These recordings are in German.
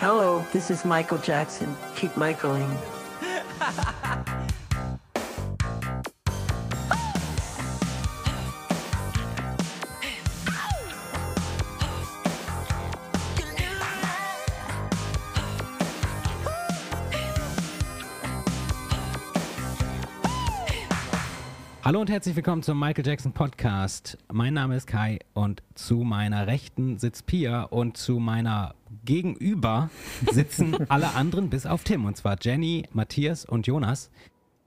Hello, this is Michael Jackson. Keep Michaeling. Hallo und herzlich willkommen zum Michael Jackson Podcast. Mein Name ist Kai und zu meiner Rechten sitzt Pia und zu meiner Gegenüber sitzen alle anderen bis auf Tim und zwar Jenny, Matthias und Jonas.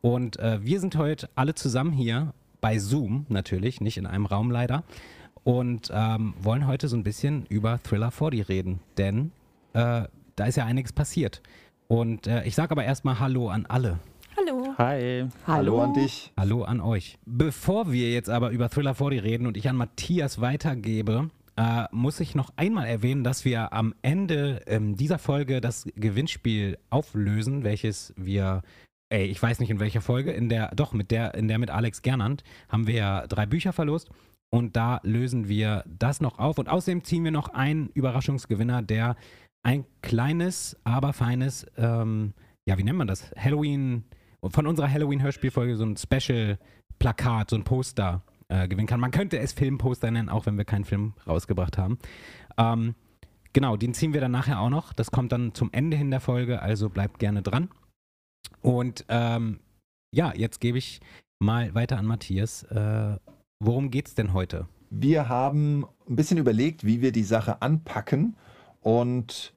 Und äh, wir sind heute alle zusammen hier bei Zoom natürlich, nicht in einem Raum leider. Und ähm, wollen heute so ein bisschen über Thriller 40 reden, denn äh, da ist ja einiges passiert. Und äh, ich sage aber erstmal Hallo an alle. Hallo. Hi. Hallo an dich. Hallo an euch. Bevor wir jetzt aber über Thriller 40 reden und ich an Matthias weitergebe, äh, muss ich noch einmal erwähnen, dass wir am Ende ähm, dieser Folge das Gewinnspiel auflösen, welches wir, ey, ich weiß nicht in welcher Folge, in der, doch, mit der, in der mit Alex Gernand haben wir ja drei Bücher verlost und da lösen wir das noch auf und außerdem ziehen wir noch einen Überraschungsgewinner, der ein kleines, aber feines, ähm, ja, wie nennt man das? Halloween, von unserer Halloween-Hörspielfolge so ein Special-Plakat, so ein Poster äh, gewinnen kann. Man könnte es Filmposter nennen, auch wenn wir keinen Film rausgebracht haben. Ähm, genau, den ziehen wir dann nachher auch noch. Das kommt dann zum Ende hin der Folge, also bleibt gerne dran. Und ähm, ja, jetzt gebe ich mal weiter an Matthias. Äh, worum geht's denn heute? Wir haben ein bisschen überlegt, wie wir die Sache anpacken und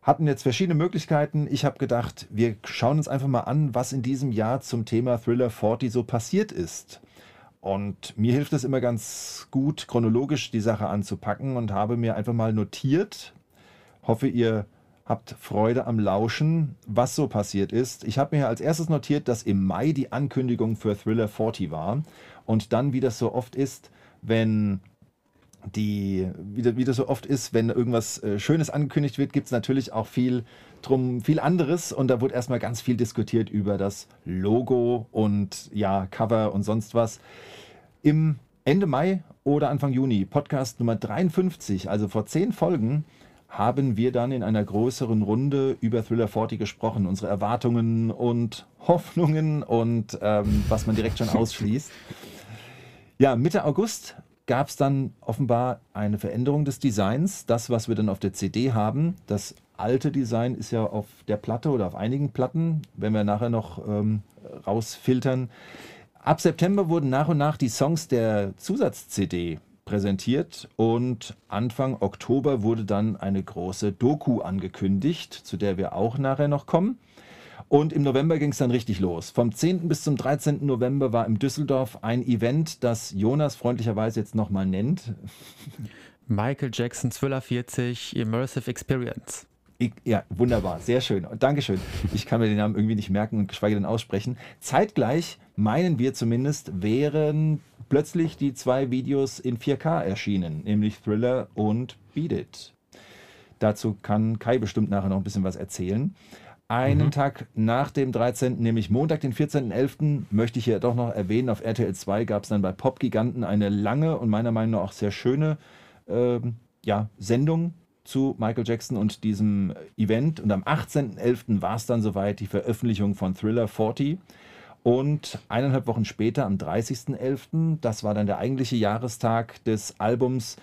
hatten jetzt verschiedene Möglichkeiten. Ich habe gedacht, wir schauen uns einfach mal an, was in diesem Jahr zum Thema Thriller 40 so passiert ist. Und mir hilft es immer ganz gut, chronologisch die Sache anzupacken und habe mir einfach mal notiert, hoffe ihr habt Freude am Lauschen, was so passiert ist. Ich habe mir als erstes notiert, dass im Mai die Ankündigung für Thriller 40 war. Und dann, wie das so oft ist, wenn die, wie, wie das so oft ist, wenn irgendwas äh, Schönes angekündigt wird, gibt es natürlich auch viel drum, viel anderes. Und da wurde erstmal ganz viel diskutiert über das Logo und ja, Cover und sonst was. Im Ende Mai oder Anfang Juni, Podcast Nummer 53, also vor zehn Folgen, haben wir dann in einer größeren Runde über Thriller 40 gesprochen, unsere Erwartungen und Hoffnungen und ähm, was man direkt schon ausschließt. Ja, Mitte August gab es dann offenbar eine Veränderung des Designs. Das, was wir dann auf der CD haben, das alte Design ist ja auf der Platte oder auf einigen Platten, wenn wir nachher noch ähm, rausfiltern. Ab September wurden nach und nach die Songs der Zusatz-CD präsentiert und Anfang Oktober wurde dann eine große Doku angekündigt, zu der wir auch nachher noch kommen. Und im November ging es dann richtig los. Vom 10. bis zum 13. November war im Düsseldorf ein Event, das Jonas freundlicherweise jetzt nochmal nennt. Michael Jackson Thriller 40 Immersive Experience. Ich, ja, wunderbar, sehr schön. Dankeschön. Ich kann mir den Namen irgendwie nicht merken und geschweige denn aussprechen. Zeitgleich, meinen wir zumindest, wären plötzlich die zwei Videos in 4K erschienen, nämlich Thriller und Beat It. Dazu kann Kai bestimmt nachher noch ein bisschen was erzählen. Einen mhm. Tag nach dem 13., nämlich Montag, den 14.11., möchte ich hier doch noch erwähnen, auf RTL 2 gab es dann bei Pop Giganten eine lange und meiner Meinung nach auch sehr schöne äh, ja, Sendung zu Michael Jackson und diesem Event. Und am 18.11. war es dann soweit, die Veröffentlichung von Thriller 40. Und eineinhalb Wochen später, am 30.11., das war dann der eigentliche Jahrestag des Albums,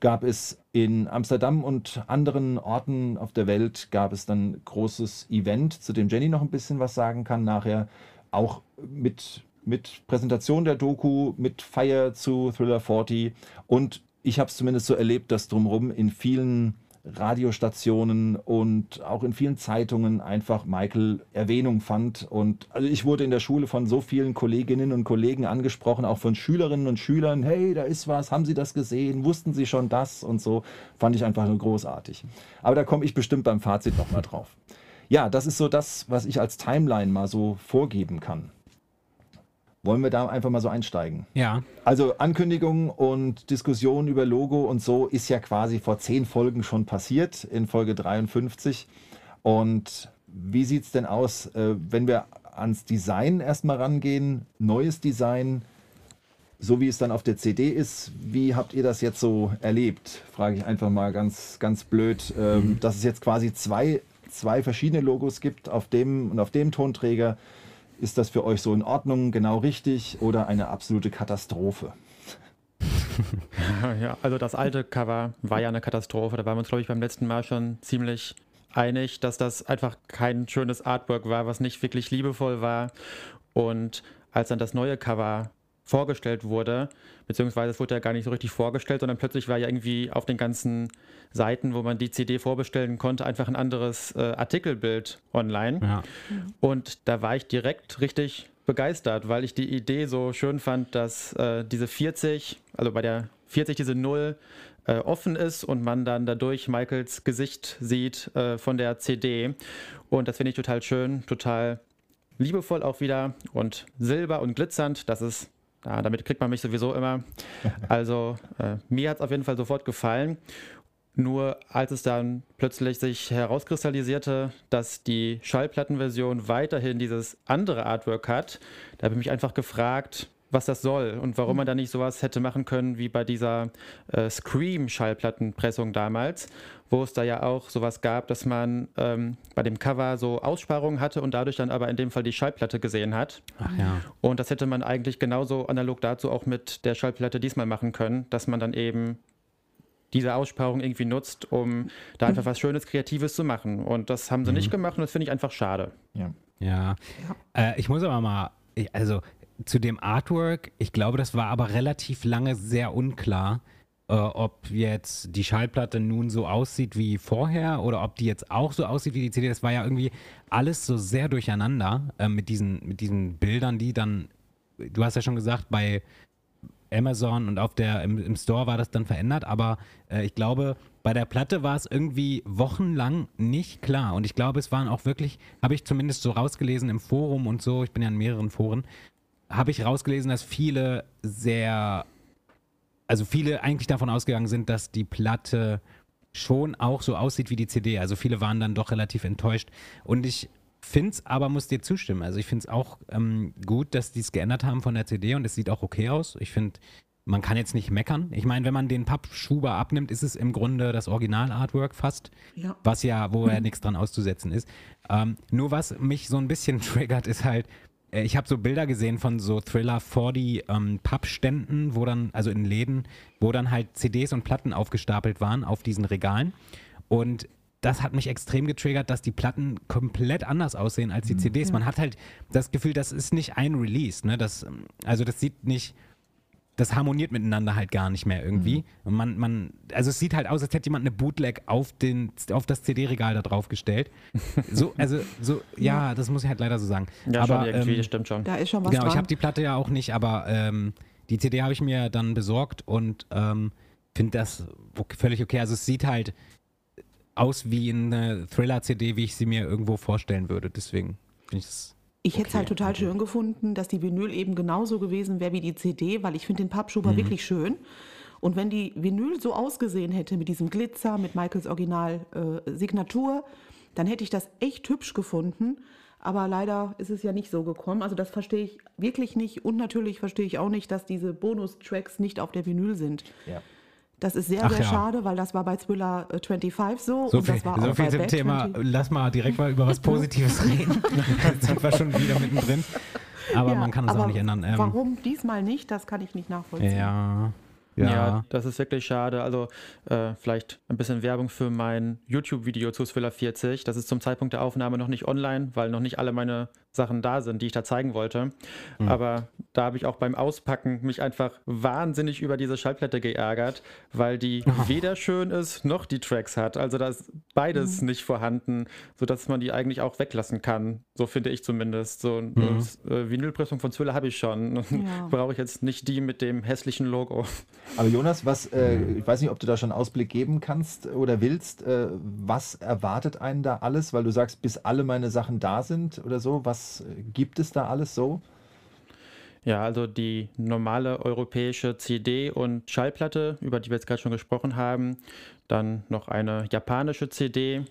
gab es in Amsterdam und anderen Orten auf der Welt gab es dann großes Event, zu dem Jenny noch ein bisschen was sagen kann nachher, auch mit mit Präsentation der Doku, mit Feier zu Thriller 40 und ich habe es zumindest so erlebt, dass drumherum in vielen Radiostationen und auch in vielen Zeitungen einfach Michael Erwähnung fand. Und also ich wurde in der Schule von so vielen Kolleginnen und Kollegen angesprochen, auch von Schülerinnen und Schülern, hey, da ist was, haben Sie das gesehen, wussten Sie schon das und so, fand ich einfach nur großartig. Aber da komme ich bestimmt beim Fazit nochmal drauf. Ja, das ist so das, was ich als Timeline mal so vorgeben kann. Wollen wir da einfach mal so einsteigen? Ja. Also Ankündigung und Diskussion über Logo und so ist ja quasi vor zehn Folgen schon passiert, in Folge 53. Und wie sieht es denn aus, äh, wenn wir ans Design erstmal rangehen? Neues Design. so wie es dann auf der CD ist, wie habt ihr das jetzt so erlebt? Frage ich einfach mal ganz, ganz blöd, ähm, mhm. dass es jetzt quasi zwei, zwei verschiedene Logos gibt auf dem und auf dem Tonträger. Ist das für euch so in Ordnung, genau richtig oder eine absolute Katastrophe? ja, also das alte Cover war ja eine Katastrophe. Da waren wir uns, glaube ich, beim letzten Mal schon ziemlich einig, dass das einfach kein schönes Artwork war, was nicht wirklich liebevoll war. Und als dann das neue Cover vorgestellt wurde, beziehungsweise es wurde ja gar nicht so richtig vorgestellt, sondern plötzlich war ja irgendwie auf den ganzen Seiten, wo man die CD vorbestellen konnte, einfach ein anderes äh, Artikelbild online. Ja. Und da war ich direkt richtig begeistert, weil ich die Idee so schön fand, dass äh, diese 40, also bei der 40 diese 0 äh, offen ist und man dann dadurch Michaels Gesicht sieht äh, von der CD. Und das finde ich total schön, total liebevoll auch wieder und silber und glitzernd. Das ist, ja, damit kriegt man mich sowieso immer. Also äh, mir hat es auf jeden Fall sofort gefallen. Nur als es dann plötzlich sich herauskristallisierte, dass die Schallplattenversion weiterhin dieses andere Artwork hat, da habe ich mich einfach gefragt, was das soll und warum man da nicht sowas hätte machen können wie bei dieser äh, Scream-Schallplattenpressung damals, wo es da ja auch sowas gab, dass man ähm, bei dem Cover so Aussparungen hatte und dadurch dann aber in dem Fall die Schallplatte gesehen hat. Ach ja. Und das hätte man eigentlich genauso analog dazu auch mit der Schallplatte diesmal machen können, dass man dann eben diese Aussparung irgendwie nutzt, um da einfach was Schönes, Kreatives zu machen. Und das haben sie mhm. nicht gemacht und das finde ich einfach schade. Ja. Ja. ja. Äh, ich muss aber mal, also zu dem Artwork, ich glaube, das war aber relativ lange sehr unklar, äh, ob jetzt die Schallplatte nun so aussieht wie vorher oder ob die jetzt auch so aussieht wie die CD. Das war ja irgendwie alles so sehr durcheinander äh, mit, diesen, mit diesen Bildern, die dann, du hast ja schon gesagt, bei Amazon und auf der im, im Store war das dann verändert, aber äh, ich glaube, bei der Platte war es irgendwie wochenlang nicht klar. Und ich glaube, es waren auch wirklich, habe ich zumindest so rausgelesen im Forum und so, ich bin ja in mehreren Foren, habe ich rausgelesen, dass viele sehr, also viele eigentlich davon ausgegangen sind, dass die Platte schon auch so aussieht wie die CD. Also viele waren dann doch relativ enttäuscht. Und ich finde es aber, muss dir zustimmen. Also ich finde es auch ähm, gut, dass die es geändert haben von der CD und es sieht auch okay aus. Ich finde, man kann jetzt nicht meckern. Ich meine, wenn man den Pappschuber abnimmt, ist es im Grunde das Original-Artwork fast, ja. was ja, wo ja nichts dran auszusetzen ist. Ähm, nur was mich so ein bisschen triggert, ist halt, ich habe so Bilder gesehen von so Thriller 40 ähm, Pappständen, wo dann, also in Läden, wo dann halt CDs und Platten aufgestapelt waren auf diesen Regalen. Und das hat mich extrem getriggert, dass die Platten komplett anders aussehen als die mhm. CDs. Man hat halt das Gefühl, das ist nicht ein Release. Ne? Das, also das sieht nicht, das harmoniert miteinander halt gar nicht mehr irgendwie. Mhm. Und man, man, also es sieht halt aus, als hätte jemand eine Bootleg auf, den, auf das CD-Regal da drauf gestellt. So, also, so, ja, das muss ich halt leider so sagen. Ja, aber, schon irgendwie, ähm, stimmt schon. Da ist schon was Genau, dran. ich habe die Platte ja auch nicht, aber ähm, die CD habe ich mir dann besorgt und ähm, finde das völlig okay. Also es sieht halt, aus wie eine Thriller-CD, wie ich sie mir irgendwo vorstellen würde. Deswegen finde ich es. Ich okay. hätte es halt total schön gefunden, dass die Vinyl eben genauso gewesen wäre wie die CD, weil ich finde den Pappschuber mhm. wirklich schön. Und wenn die Vinyl so ausgesehen hätte mit diesem Glitzer, mit Michaels Original-Signatur, äh, dann hätte ich das echt hübsch gefunden. Aber leider ist es ja nicht so gekommen. Also das verstehe ich wirklich nicht. Und natürlich verstehe ich auch nicht, dass diese Bonustracks nicht auf der Vinyl sind. Ja. Das ist sehr, Ach sehr ja. schade, weil das war bei Thriller 25 äh, so. So viel, so viel zum Thema. 20. Lass mal direkt mal über was Positives reden. Jetzt sind wir schon wieder mittendrin. Aber ja, man kann es auch nicht ändern. Ähm, warum diesmal nicht, das kann ich nicht nachvollziehen. Ja, ja. ja, das ist wirklich schade. Also äh, vielleicht ein bisschen Werbung für mein YouTube-Video zu Thriller 40. Das ist zum Zeitpunkt der Aufnahme noch nicht online, weil noch nicht alle meine Sachen da sind, die ich da zeigen wollte. Mhm. Aber da habe ich auch beim Auspacken mich einfach wahnsinnig über diese Schallplatte geärgert, weil die oh. weder schön ist noch die Tracks hat. Also da ist beides mhm. nicht vorhanden, sodass man die eigentlich auch weglassen kann. So finde ich zumindest. So eine mhm. äh, Vinylpressung von Thriller habe ich schon. Ja. Brauche ich jetzt nicht die mit dem hässlichen Logo. Aber Jonas, was, äh, ich weiß nicht, ob du da schon Ausblick geben kannst oder willst. Äh, was erwartet einen da alles? Weil du sagst, bis alle meine Sachen da sind oder so. Was gibt es da alles so? Ja, also die normale europäische CD und Schallplatte, über die wir jetzt gerade schon gesprochen haben. Dann noch eine japanische CD.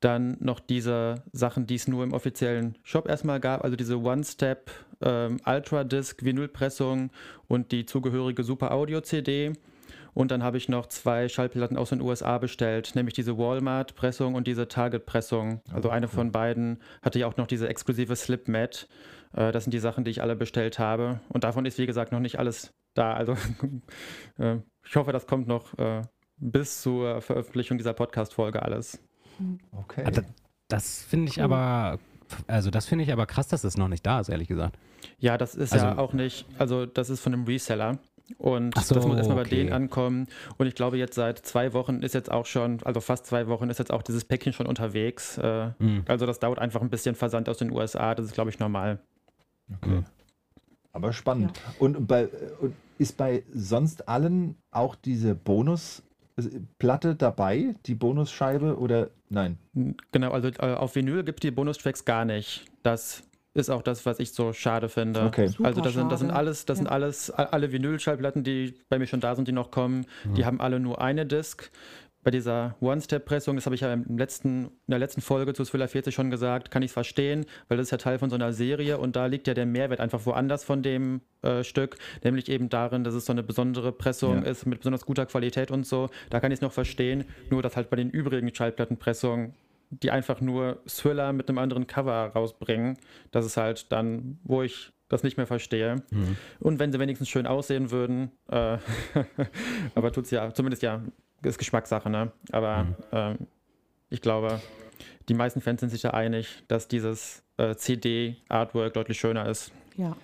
Dann noch diese Sachen, die es nur im offiziellen Shop erstmal gab, also diese One-Step ähm, Ultra Disc Vinylpressung und die zugehörige Super Audio CD. Und dann habe ich noch zwei Schallplatten aus den USA bestellt, nämlich diese Walmart-Pressung und diese Target-Pressung. Also eine von beiden hatte ja auch noch diese exklusive Slip-Mat. Äh, das sind die Sachen, die ich alle bestellt habe. Und davon ist, wie gesagt, noch nicht alles da. Also äh, ich hoffe, das kommt noch äh, bis zur Veröffentlichung dieser Podcast-Folge alles. Okay. Ah, da- Das finde ich aber, also das finde ich aber krass, dass es noch nicht da ist, ehrlich gesagt. Ja, das ist ja Also- auch nicht, also das ist von einem Reseller. Und so, das muss erstmal bei okay. denen ankommen. Und ich glaube, jetzt seit zwei Wochen ist jetzt auch schon, also fast zwei Wochen ist jetzt auch dieses Päckchen schon unterwegs. Äh, Hm. Also das dauert einfach ein bisschen Versand aus den USA. Das ist, glaube ich, normal. okay. Aber spannend. Und, bei, und ist bei sonst allen auch diese Bonusplatte dabei, die Bonusscheibe oder nein? Genau, also äh, auf Vinyl gibt die Bonustracks gar nicht. Das ist auch das, was ich so schade finde. Okay. Super also das sind, das sind alles, das sind Ja. alles, a- alle Vinyl-Schallplatten, die bei mir schon da sind, die noch kommen, die haben alle nur eine Disc. Bei dieser One-Step-Pressung, das habe ich ja im letzten, in der letzten Folge zu Thriller 40 schon gesagt, kann ich es verstehen, weil das ist ja Teil von so einer Serie und da liegt ja der Mehrwert einfach woanders von dem äh, Stück, nämlich eben darin, dass es so eine besondere Pressung Ja. ist mit besonders guter Qualität und so. Da kann ich es noch verstehen, nur dass halt bei den übrigen Schallplattenpressungen die einfach nur Thriller mit einem anderen Cover rausbringen. Das ist halt dann, wo ich das nicht mehr verstehe. Und wenn sie wenigstens schön aussehen würden, äh, aber tut's ja, zumindest ja, ist Geschmackssache, ne? Aber ähm, ich glaube, die meisten Fans sind sich da einig, dass dieses äh, CD-Artwork deutlich schöner ist. Ja.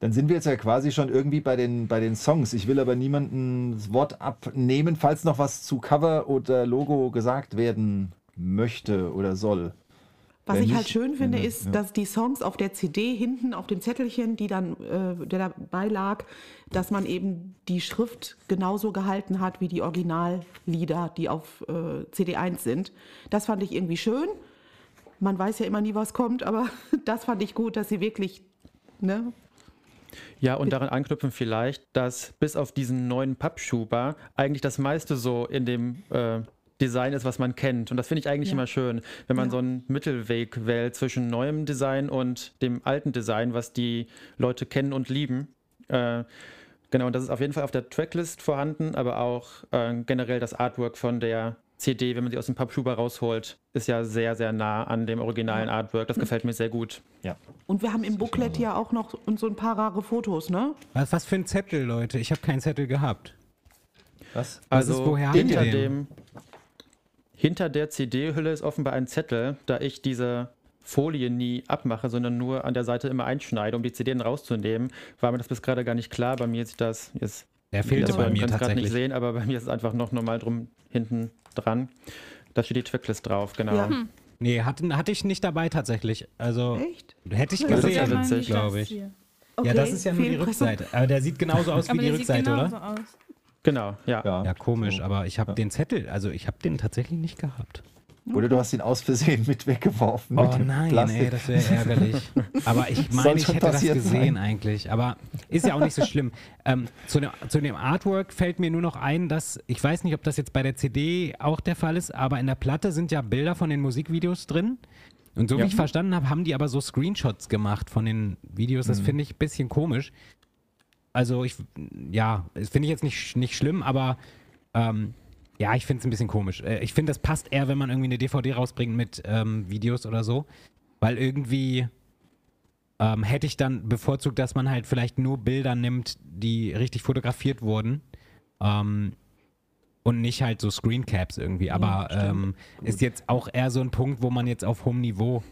Dann sind wir jetzt ja quasi schon irgendwie bei den, bei den Songs. Ich will aber niemandem das Wort abnehmen, falls noch was zu Cover oder Logo gesagt werden möchte oder soll. Was Wenn ich halt schön finde, ist, ja. dass die Songs auf der CD hinten auf dem Zettelchen, die dann, äh, der dabei lag, dass man eben die Schrift genauso gehalten hat wie die Originallieder, die auf äh, CD1 sind. Das fand ich irgendwie schön. Man weiß ja immer nie, was kommt, aber das fand ich gut, dass sie wirklich, ne? Ja, und daran anknüpfen vielleicht, dass bis auf diesen neuen Pappschuber eigentlich das meiste so in dem äh, Design ist, was man kennt. Und das finde ich eigentlich Ja. immer schön, wenn man Ja. so einen Mittelweg wählt zwischen neuem Design und dem alten Design, was die Leute kennen und lieben. Äh, genau, und das ist auf jeden Fall auf der Tracklist vorhanden, aber auch äh, generell das Artwork von der CD, wenn man sie aus dem Pappschuber rausholt, ist ja sehr, sehr nah an dem originalen Artwork. Das gefällt mir sehr gut. Ja. Und wir haben im Booklet ja auch noch so ein paar rare Fotos, ne? Was, was für ein Zettel, Leute? Ich habe keinen Zettel gehabt. Was? Was Also ist- woher hinter den? dem hinter der CD-Hülle ist offenbar ein Zettel, da ich diese Folie nie abmache, sondern nur an der Seite immer einschneide, um die CD dann rauszunehmen, war mir das bis gerade gar nicht klar. Bei mir ist das jetzt Der fehlte das bei man mir kann es gerade nicht tatsächlich. sehen, aber bei mir ist es einfach noch normal drum hinten dran. Da steht die Tracklist drauf, genau. Ja. Nee, hatte, hatte ich nicht dabei tatsächlich. Also Echt? hätte ich Das ist ja gesehen, witzig. glaube ich. hier. Ja, das ist ja nur die. Rückseite. Aber der sieht genauso aus wie die der sieht Rückseite, genauso oder? aus. Genau, ja. Ja. Ja, komisch, aber ich habe den Zettel, also ich habe den tatsächlich nicht gehabt. Oder du hast ihn aus Versehen mit weggeworfen. Oh mit nein, Plastik. ey, das wäre ärgerlich. Aber ich meine, ich hätte das gesehen sein. eigentlich. Aber ist ja auch nicht so schlimm. Ähm, zu, dem, zu dem Artwork fällt mir nur noch ein, dass, ich weiß nicht, ob das jetzt bei der CD auch der Fall ist, aber in der Platte sind ja Bilder von den Musikvideos drin. Und so wie Ja. ich verstanden habe, haben die aber so Screenshots gemacht von den Videos. Mhm. Das finde ich ein bisschen komisch. Also ich, ja, das finde ich jetzt nicht, nicht schlimm, aber ähm, ja, ich finde es ein bisschen komisch. Äh, Ich finde, das passt eher, wenn man irgendwie eine DVD rausbringt mit ähm, Videos oder so. Weil irgendwie ähm, hätte ich dann bevorzugt, dass man halt vielleicht nur Bilder nimmt, die richtig fotografiert wurden. Ähm, und nicht halt so Screencaps irgendwie. Aber stimmt. ähm, ist jetzt auch eher so ein Punkt, wo man jetzt auf hohem Niveau,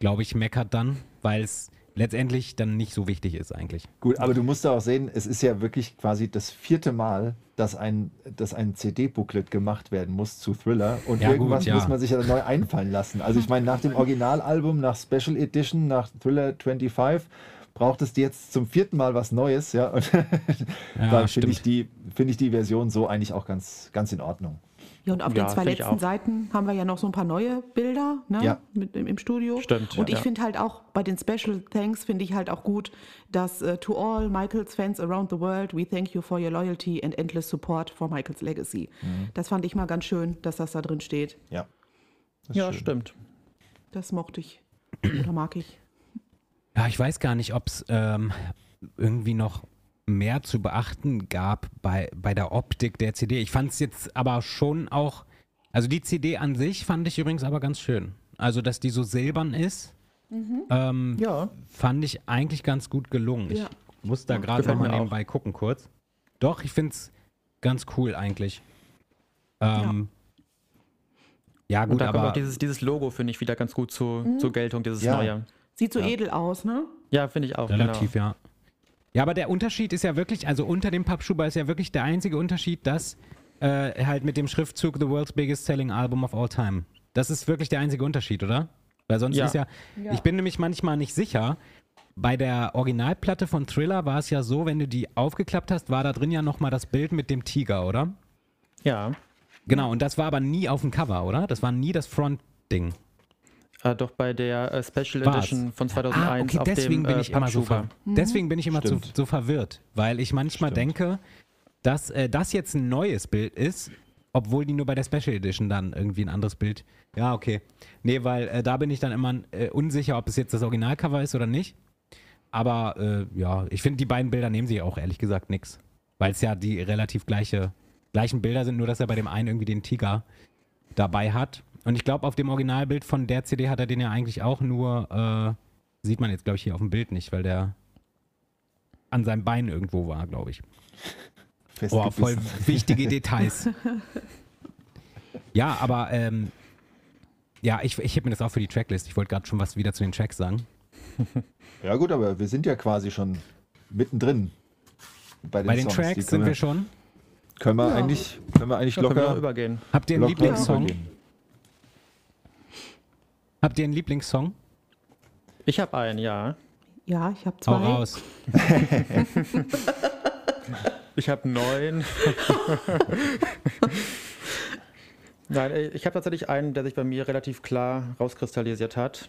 glaube ich, meckert dann, weil es letztendlich dann nicht so wichtig ist eigentlich. Gut, aber du musst da auch sehen, es ist ja wirklich quasi das vierte Mal, dass ein, dass ein CD-Booklet gemacht werden muss zu Thriller und Ja, gut, irgendwas ja. muss man sich ja neu einfallen lassen. Also ich meine, nach dem Originalalbum, nach Special Edition, nach Thriller 25 braucht es jetzt zum vierten Mal was Neues, ja. Und Ja, da finde ich, die- finde ich die Version so eigentlich auch ganz, ganz in Ordnung. Ja, und auf Ja, den zwei letzten. Seiten haben wir ja noch so ein paar neue Bilder ne? Ja. Mit, im, im Studio. Stimmt, Und ja. ich finde halt auch bei den Special Thanks finde ich halt auch gut, dass äh, to all Michaels fans around the world, we thank you for your loyalty and endless support for Michaels legacy. Mhm. Das fand ich mal ganz schön, dass das da drin steht. Ja. Ja, schön. stimmt. Das mochte ich. Oder mag ich. Ja, ich weiß gar nicht, ob es ähm, irgendwie noch mehr zu beachten gab bei, bei der Optik der CD. Ich fand es jetzt aber schon auch, also die CD an sich fand ich übrigens aber ganz schön. Also, dass die so silbern ist, ähm, Ja. fand ich eigentlich ganz gut gelungen. Ja. Ich muss da gerade gefällt nochmal nebenbei gucken kurz. Doch, ich finde es ganz cool eigentlich. Ähm, ja. Und gut, da kommt aber auch dieses, dieses Logo, finde ich, wieder ganz gut zu, zur Geltung, dieses Ja. neue. Sieht so Ja. edel aus, ne? Ja, finde ich auch. Relativ, genau. ja. Ja, aber der Unterschied ist ja wirklich, also unter dem Pappschuber ist ja wirklich der einzige Unterschied, dass äh, halt mit dem Schriftzug The World's Biggest Selling Album of All Time. Das ist wirklich der einzige Unterschied, oder? Weil sonst Ja. ist ja, ich bin nämlich manchmal nicht sicher. Bei der Originalplatte von Thriller war es ja so, wenn du die aufgeklappt hast, war da drin ja nochmal das Bild mit dem Tiger, oder? Ja. Genau, und das war aber nie auf dem Cover, oder? Das war nie das Front-Ding. Äh, doch bei der äh, Special War's. Edition von 2001 Ah, okay, auf deswegen dem bin äh, ich immer so ver deswegen bin ich immer so, so verwirrt, weil ich manchmal Stimmt. denke, dass äh, das jetzt ein neues Bild ist, obwohl die nur bei der Special Edition dann irgendwie ein anderes Bild. Ja, okay. Nee, weil äh, da bin ich dann immer äh, unsicher, ob es jetzt das Originalcover ist oder nicht. Aber äh, ja, ich finde, die beiden Bilder nehmen sich auch ehrlich gesagt nix. Weil es ja die relativ gleiche, gleichen Bilder sind, nur dass er bei dem einen irgendwie den Tiger dabei hat. Und ich glaube, auf dem Originalbild von der CD hat er den ja eigentlich auch nur, äh, sieht man jetzt, glaube ich, hier auf dem Bild nicht, weil der an seinem Bein irgendwo war, glaube ich. Oh, voll wichtige Details. Ja, aber ähm, ja, ich, ich heb mir das auch für die Tracklist. Ich wollte gerade schon was wieder zu den Tracks sagen. Ja gut, aber wir sind ja quasi schon mittendrin. Bei den, Bei den Songs. Tracks sind wir wir, schon. können wir Ja. eigentlich, können wir eigentlich wir locker, auch übergehen. Habt ihr einen locker Lieblingssong? übergehen. Habt ihr einen Lieblingssong? Ich habe einen, ja. Ja, ich habe Hau zwei. raus. Ich habe neun. Nein, äh, ich habe tatsächlich einen, der sich bei mir relativ klar rauskristallisiert hat.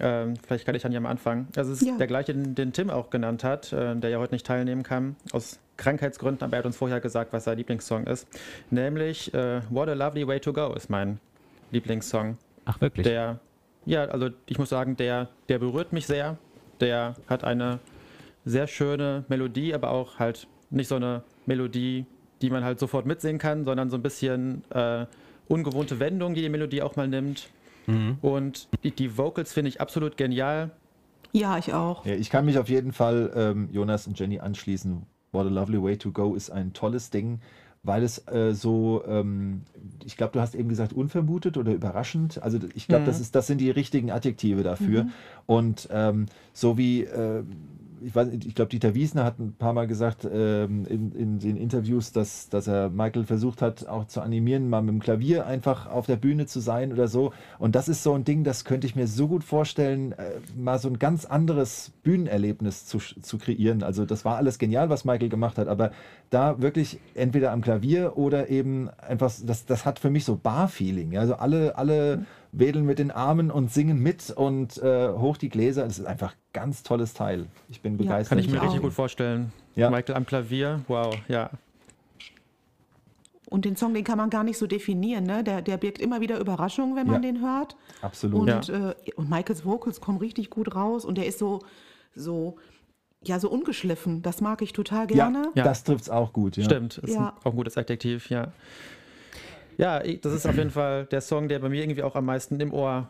Ähm, vielleicht kann ich dann ja mal anfangen. Also es ist Ja. der gleiche, den, den Tim auch genannt hat, äh, der ja heute nicht teilnehmen kann, aus Krankheitsgründen, aber er hat uns vorher gesagt, was sein Lieblingssong ist. Nämlich äh, What a Lovely Way to Go ist mein Lieblingssong. Ach, wirklich? Der, ja, also ich muss sagen, der, der berührt mich sehr. Der hat eine sehr schöne Melodie, aber auch halt nicht so eine Melodie, die man halt sofort mitsingen kann, sondern so ein bisschen äh, ungewohnte Wendung, die die Melodie auch mal nimmt. Mhm. Und die, die Vocals finde ich absolut genial. Ja, ich auch. Ja, ich kann mich auf jeden Fall ähm, Jonas und Jenny anschließen. What a Lovely Way to Go ist ein tolles Ding, weil es äh, so, ähm, ich glaube, du hast eben gesagt, unvermutet oder überraschend. Also ich glaube, das, ist, das sind die richtigen Adjektive dafür. Und ähm, so wie, äh, ich, ich glaube, Dieter Wiesner hat ein paar Mal gesagt ähm, in, in den Interviews, dass, dass er Michael versucht hat, auch zu animieren, mal mit dem Klavier einfach auf der Bühne zu sein oder so. Und das ist so ein Ding, das könnte ich mir so gut vorstellen, äh, mal so ein ganz anderes Bühnenerlebnis zu, zu kreieren. Also das war alles genial, was Michael gemacht hat, aber da wirklich entweder am Klavier oder eben einfach, das, das hat für mich so Bar-Feeling. Also alle, alle wedeln mit den Armen und singen mit und äh, hoch die Gläser. Das ist einfach ein ganz tolles Teil. Ich bin begeistert. Kann ich mir Ich richtig gut vorstellen. Ja. Michael am Klavier, wow, ja. Und den Song, den kann man gar nicht so definieren. Ne? Der, der birgt immer wieder Überraschungen, wenn man Ja. den hört. Absolut. Und, äh, und Michaels Vocals kommen richtig gut raus. Und der ist so, so, ja, so ungeschliffen. Das mag ich total gerne. Ja. das trifft es auch gut. Ja. Stimmt, ist Ja. ein, auch ein gutes Adjektiv, ja. Ja, das ist auf jeden Fall der Song, der bei mir irgendwie auch am meisten im Ohr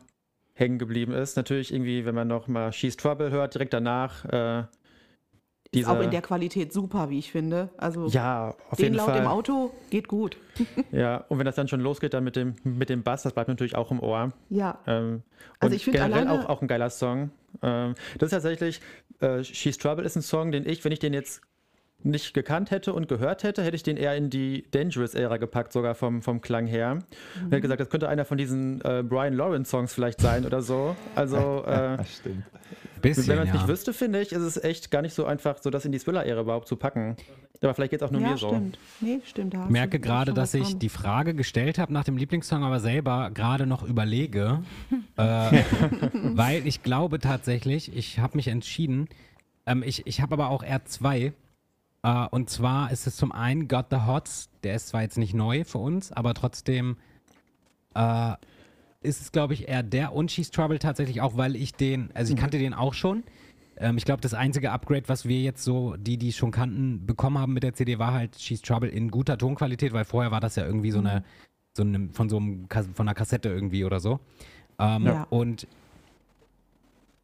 hängen geblieben ist. Natürlich irgendwie, wenn man noch mal She's Trouble hört, direkt danach. Äh, Ist diese, auch in der Qualität super, wie ich finde. Also ja, auf den jeden laut Fall. im Auto geht gut. Ja, und wenn das dann schon losgeht, dann mit dem, mit dem Bass, das bleibt natürlich auch im Ohr. Ja. Ähm, Also ich find generell auch, auch ein geiler Song. Ähm, das ist tatsächlich, äh, She's Trouble ist ein Song, den ich, wenn ich den jetzt nicht gekannt hätte und gehört hätte, hätte ich den eher in die Dangerous-Ära gepackt, sogar vom, vom Klang her. Und hätte gesagt, das könnte einer von diesen äh, Brian Lawrence-Songs vielleicht sein oder so. Also, äh, Das stimmt. Bisschen, wenn man es ja. nicht wüsste, finde ich, ist es echt gar nicht so einfach, so das in die Thriller-Ära überhaupt zu packen. Aber vielleicht geht es auch nur ja, mir so. stimmt. Nee, stimmt. Da Ich merke gerade, dass ich dran. die Frage gestellt habe nach dem Lieblingssong, aber selber gerade noch überlege, äh, weil ich glaube tatsächlich, ich habe mich entschieden, ähm, ich, ich habe aber auch R2 äh, und zwar ist es zum einen Got the Hots, der ist zwar jetzt nicht neu für uns, aber trotzdem äh, ist es, glaube ich, eher der und She's Trouble tatsächlich auch, weil ich den, also ich kannte den auch schon. Ähm, ich glaube, das einzige Upgrade, was wir jetzt so, die, die es schon kannten, bekommen haben mit der CD, war halt She's Trouble in guter Tonqualität, weil vorher war das ja irgendwie so eine, so eine von so einem, von einer Kassette irgendwie oder so. Ähm, Ja. Und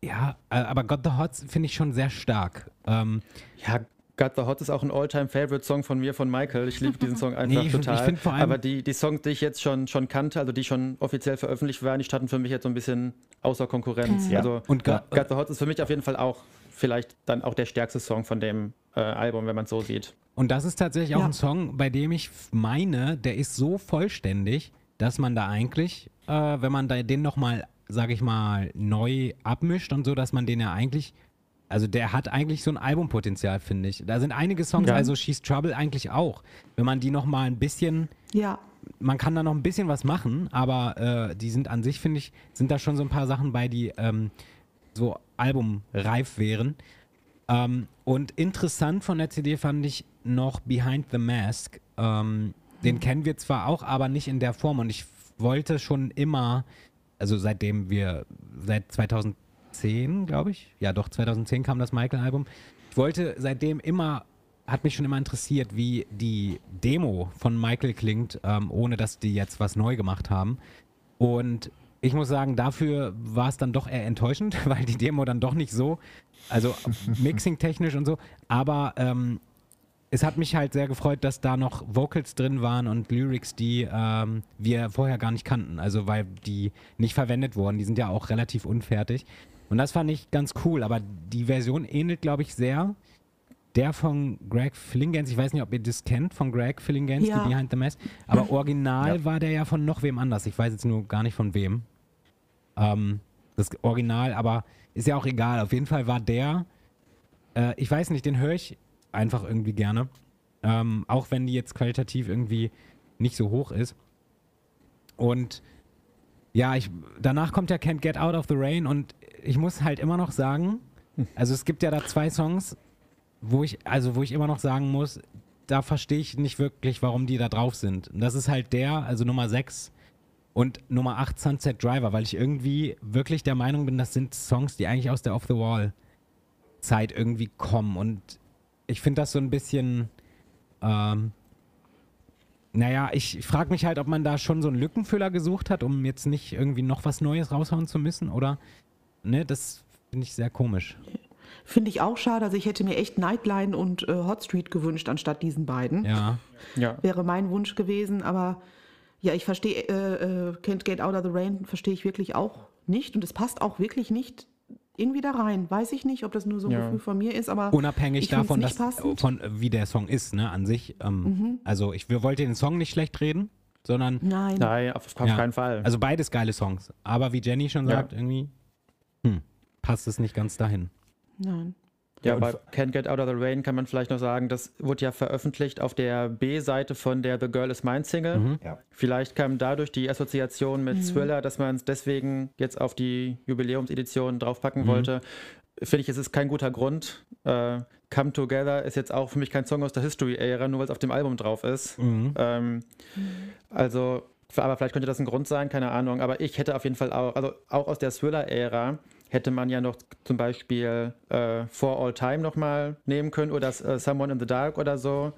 ja, äh, aber Got the Hots finde ich schon sehr stark. Ähm, Ja, Got the Hot ist auch ein All-Time-Favorite-Song von mir, von Michael. Ich liebe diesen Song einfach Nee, ich find- total. ich allem- Aber die, die Songs, die ich jetzt schon, schon kannte, also die schon offiziell veröffentlicht waren, die standen für mich jetzt so ein bisschen außer Konkurrenz. Ja. Also Und Got, Ga- Got the Hot ist für mich auf jeden Fall auch vielleicht dann auch der stärkste Song von dem äh, Album, wenn man es so sieht. Und das ist tatsächlich auch Ja. ein Song, bei dem ich meine, der ist so vollständig, dass man da eigentlich, äh, wenn man da den nochmal, sag ich mal, neu abmischt und so, dass man den ja eigentlich, also der hat eigentlich so ein Albumpotenzial, finde ich. Da sind einige Songs, Ja. also She's Trouble eigentlich auch. Wenn man die nochmal ein bisschen, Ja, man kann da noch ein bisschen was machen, aber äh, die sind an sich, finde ich, sind da schon so ein paar Sachen bei, die ähm, so albumreif wären. Ähm, und interessant von der CD fand ich noch Behind the Mask. Ähm, den kennen wir zwar auch, aber nicht in der Form. Und ich wollte schon immer, also seitdem wir, seit 2010, glaube ich, ja doch, 2010 kam das Michael-Album. Ich wollte seitdem immer, hat mich schon immer interessiert, wie die Demo von Michael klingt, ähm, ohne dass die jetzt was neu gemacht haben. Und ich muss sagen, dafür war es dann doch eher enttäuschend, weil die Demo dann doch nicht so, also mixing-technisch und so, aber ähm, es hat mich halt sehr gefreut, dass da noch Vocals drin waren und Lyrics, die ähm, wir vorher gar nicht kannten, also weil die nicht verwendet wurden, die sind ja auch relativ unfertig. Und das fand ich ganz cool, aber die Version ähnelt, glaube ich, sehr der von Greg Fillingens, ich weiß nicht, ob ihr das kennt, von Greg Fillingens, Ja. die Behind the Mask, aber original Ja. war der ja von noch wem anders. Ich weiß jetzt nur gar nicht von wem. Ähm, das Original, aber ist ja auch egal. Auf jeden Fall war der, äh, ich weiß nicht, den höre ich einfach irgendwie gerne. Ähm, auch wenn die jetzt qualitativ irgendwie nicht so hoch ist. Und ja, ich, danach kommt ja Can't Get Out of the Rain und ich muss halt immer noch sagen, also es gibt ja da zwei Songs, wo ich, also wo ich immer noch sagen muss, da verstehe ich nicht wirklich, warum die da drauf sind. Und das ist halt der, also Nummer 6 und Nummer 8 Sunset Driver, weil ich irgendwie wirklich der Meinung bin, das sind Songs, die eigentlich aus der Off the Wall Zeit irgendwie kommen. Und ich finde das so ein bisschen, ähm, naja, ich frage mich halt, ob man da schon so einen Lückenfüller gesucht hat, um jetzt nicht irgendwie noch was Neues raushauen zu müssen, oder? Ne, das finde ich sehr komisch. finde ich auch schade. Also ich hätte mir echt Nightline und äh, Hot Street gewünscht anstatt diesen beiden. Ja. Ja. Wäre mein Wunsch gewesen, aber ja, ich verstehe, äh, äh, Can't Get Out of the Rain verstehe ich wirklich auch nicht und es passt auch wirklich nicht irgendwie da rein. Weiß ich nicht, ob das nur so ein Ja. Gefühl von mir ist, aber Unabhängig davon, nicht dass, passend. von, äh, wie der Song ist, ne, an sich. Ähm, Mhm. Also ich wir wollte den Song nicht schlecht reden, sondern Nein. Nein, auf, auf Ja. keinen Fall. Also beides geile Songs. Aber wie Jenny schon Ja. sagt, irgendwie hm, passt es nicht ganz dahin. Nein. Ja, bei Can't Get Out of the Rain kann man vielleicht noch sagen, das wurde ja veröffentlicht auf der B-Seite von der The Girl Is Mine Single. Mhm. Ja. Vielleicht kam dadurch die Assoziation mit Mhm. Thriller, dass man es deswegen jetzt auf die Jubiläumsedition draufpacken Mhm. wollte. Finde ich, es ist kein guter Grund. Äh, Come Together ist jetzt auch für mich kein Song aus der History-Ära, nur weil es auf dem Album drauf ist. Mhm. Ähm, also, aber vielleicht könnte das ein Grund sein, keine Ahnung. Aber ich hätte auf jeden Fall auch, also auch aus der Thriller-Ära hätte man ja noch zum Beispiel äh, For All Time nochmal nehmen können oder äh, Someone in the Dark oder so.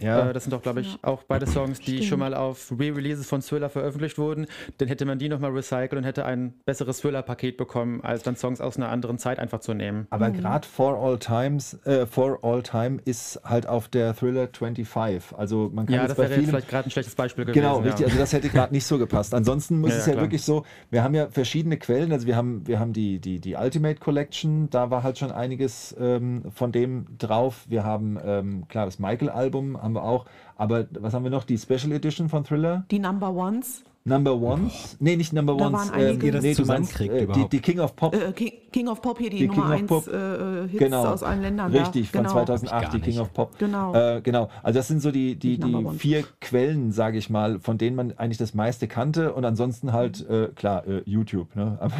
Ja. Äh, das sind doch, glaube ich, auch beide Songs, die Stimmt. schon mal auf Re-Releases von Thriller veröffentlicht wurden. Dann hätte man die nochmal recycelt und hätte ein besseres Thriller-Paket bekommen, als dann Songs aus einer anderen Zeit einfach zu nehmen. Aber Mhm. gerade For All Times, äh, For All Time ist halt auf der Thriller 25. Also man kann Ja, jetzt das bei wäre jetzt vielen vielleicht gerade ein schlechtes Beispiel gewesen. Genau, richtig. Ja. Also das hätte gerade nicht so gepasst. Ansonsten muss Ja, es ja, ja klar. wirklich so, wir haben ja verschiedene Quellen. Also wir haben, wir haben die, die, die Ultimate Collection, da war halt schon einiges ähm, von dem drauf. Wir haben, ähm, klar, das Michael-Album haben wir auch. Aber was haben wir noch? Die Special Edition von Thriller? Die Number Ones, Number Ones? Nee, nicht Number Da Ones. waren Ihr das nee, du meinst, zusammenkriegt äh, die, die King of Pop. äh, King, King of Pop hier, die, Die Nummer King of 1 Pop. äh, Hits genau. aus allen Ländern. Richtig, da. von genau. 2008, Hab ich die King of Pop. Genau. Äh, genau, also das sind so die, die, die vier Quellen, sage ich mal, von denen man eigentlich das meiste kannte und ansonsten halt, äh, klar, äh, YouTube. Ne? Aber,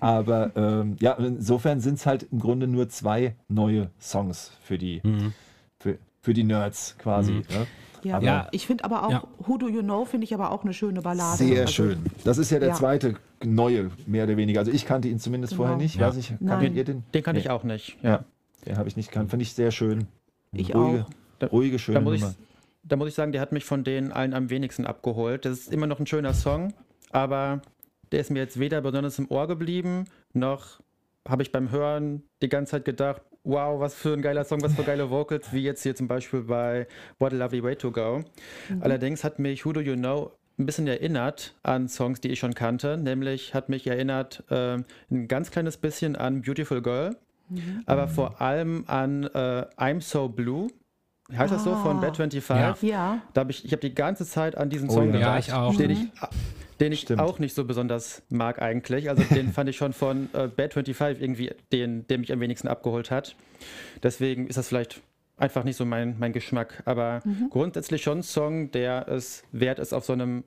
aber ähm, ja, und insofern sind es halt im Grunde nur zwei neue Songs für die, Mhm. Für, die Nerds quasi. Mhm. Ne? Ja, Aber Ja. ich finde aber auch, Ja. Who Do You Know, finde ich aber auch eine schöne Ballade. Sehr Also, schön. Das ist ja der Ja. zweite neue, mehr oder weniger. Also ich kannte ihn zumindest Genau. vorher nicht. Ja. Weiß ich, kanntet ihr den? Den kann Nee. ich auch nicht. Ja, den habe ich nicht gekannt. Finde ich sehr schön. Ich ruhige, auch. ruhige, schöne Da muss, ich, Nummer. da muss ich sagen, der hat mich von denen allen am wenigsten abgeholt. Das ist immer noch ein schöner Song, aber der ist mir jetzt weder besonders im Ohr geblieben, noch habe ich beim Hören die ganze Zeit gedacht, wow, was für ein geiler Song, was für geile Vocals, wie jetzt hier zum Beispiel bei What a Lovely Way to Go. Allerdings hat mich Who Do You Know ein bisschen erinnert an Songs, die ich schon kannte, nämlich hat mich erinnert äh, ein ganz kleines bisschen an Beautiful Girl, aber vor allem an äh, I'm So Blue. Heißt das so von Ah. Bad 25? Ja. Ja, Da hab ich, ich habe die ganze Zeit an diesen Oh Song ja. gedacht, Ja, ich auch. den ich, den ich Stimmt. auch nicht so besonders mag eigentlich. Also den fand ich schon von äh, Bad 25 irgendwie den, der mich am wenigsten abgeholt hat. Deswegen ist das vielleicht einfach nicht so mein, mein Geschmack. Aber grundsätzlich schon ein Song, der es wert ist, auf so einem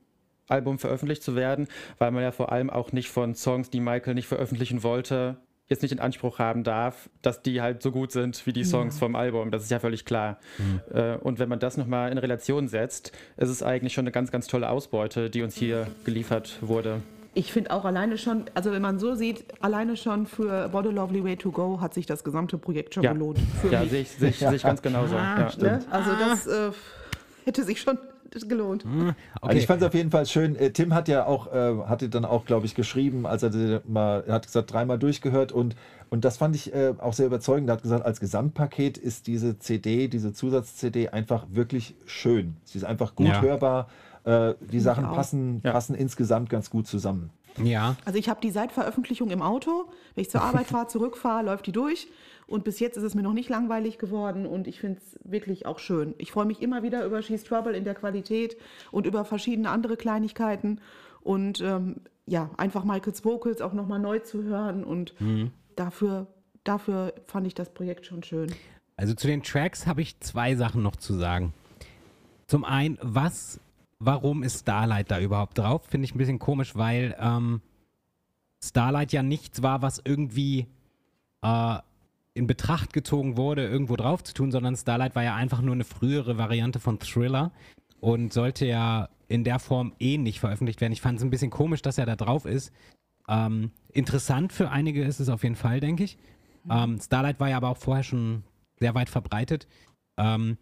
Album veröffentlicht zu werden, weil man ja vor allem auch nicht von Songs, die Michael nicht veröffentlichen wollte, jetzt nicht in Anspruch haben darf, dass die halt so gut sind wie die Songs vom Album. Das ist ja völlig klar. Äh, Und wenn man das nochmal in Relation setzt, ist es eigentlich schon eine ganz, ganz tolle Ausbeute, die uns hier geliefert wurde. ich finde auch alleine schon, also wenn man so sieht, alleine schon für What a Lovely Way to Go hat sich das gesamte Projekt schon Ja, gelohnt. Für ja sehe ich, sehe ich, sehe ich ganz genauso. Ja. ne? Also das äh, hätte sich schon gelohnt. Okay. Also ich fand es auf jeden Fall schön. Äh, Tim hat ja auch, äh, hatte dann auch, glaube ich, geschrieben, als er mal, er hat gesagt, dreimal durchgehört und, und das fand ich äh, auch sehr überzeugend. Er hat gesagt, als Gesamtpaket ist diese CD, diese Zusatz-CD einfach wirklich schön. Sie ist einfach gut Ja. hörbar. Äh, die Sachen auch. passen, Ja. passen insgesamt ganz gut zusammen. ja, Also ich habe die seit Veröffentlichung im Auto. Wenn ich zur Arbeit fahre, zurückfahre, läuft die durch. Und bis jetzt ist es mir noch nicht langweilig geworden und ich finde es wirklich auch schön. Ich freue mich immer wieder über She's Trouble in der Qualität und über verschiedene andere Kleinigkeiten. Und ähm, ja, einfach Michaels Vocals auch nochmal neu zu hören. Und dafür, dafür fand ich das Projekt schon schön. Also zu den Tracks habe ich zwei Sachen noch zu sagen. Zum einen, was, warum ist Starlight da überhaupt drauf? Finde ich ein bisschen komisch, weil ähm, Starlight ja nichts war, was irgendwie äh, in Betracht gezogen wurde, irgendwo drauf zu tun, sondern Starlight war ja einfach nur eine frühere Variante von Thriller und sollte ja in der Form eh nicht veröffentlicht werden. Ich fand es ein bisschen komisch, dass er da drauf ist. Ähm, interessant für einige ist es auf jeden Fall, denke ich. Ähm, Starlight war ja aber auch vorher schon sehr weit verbreitet. Ähm,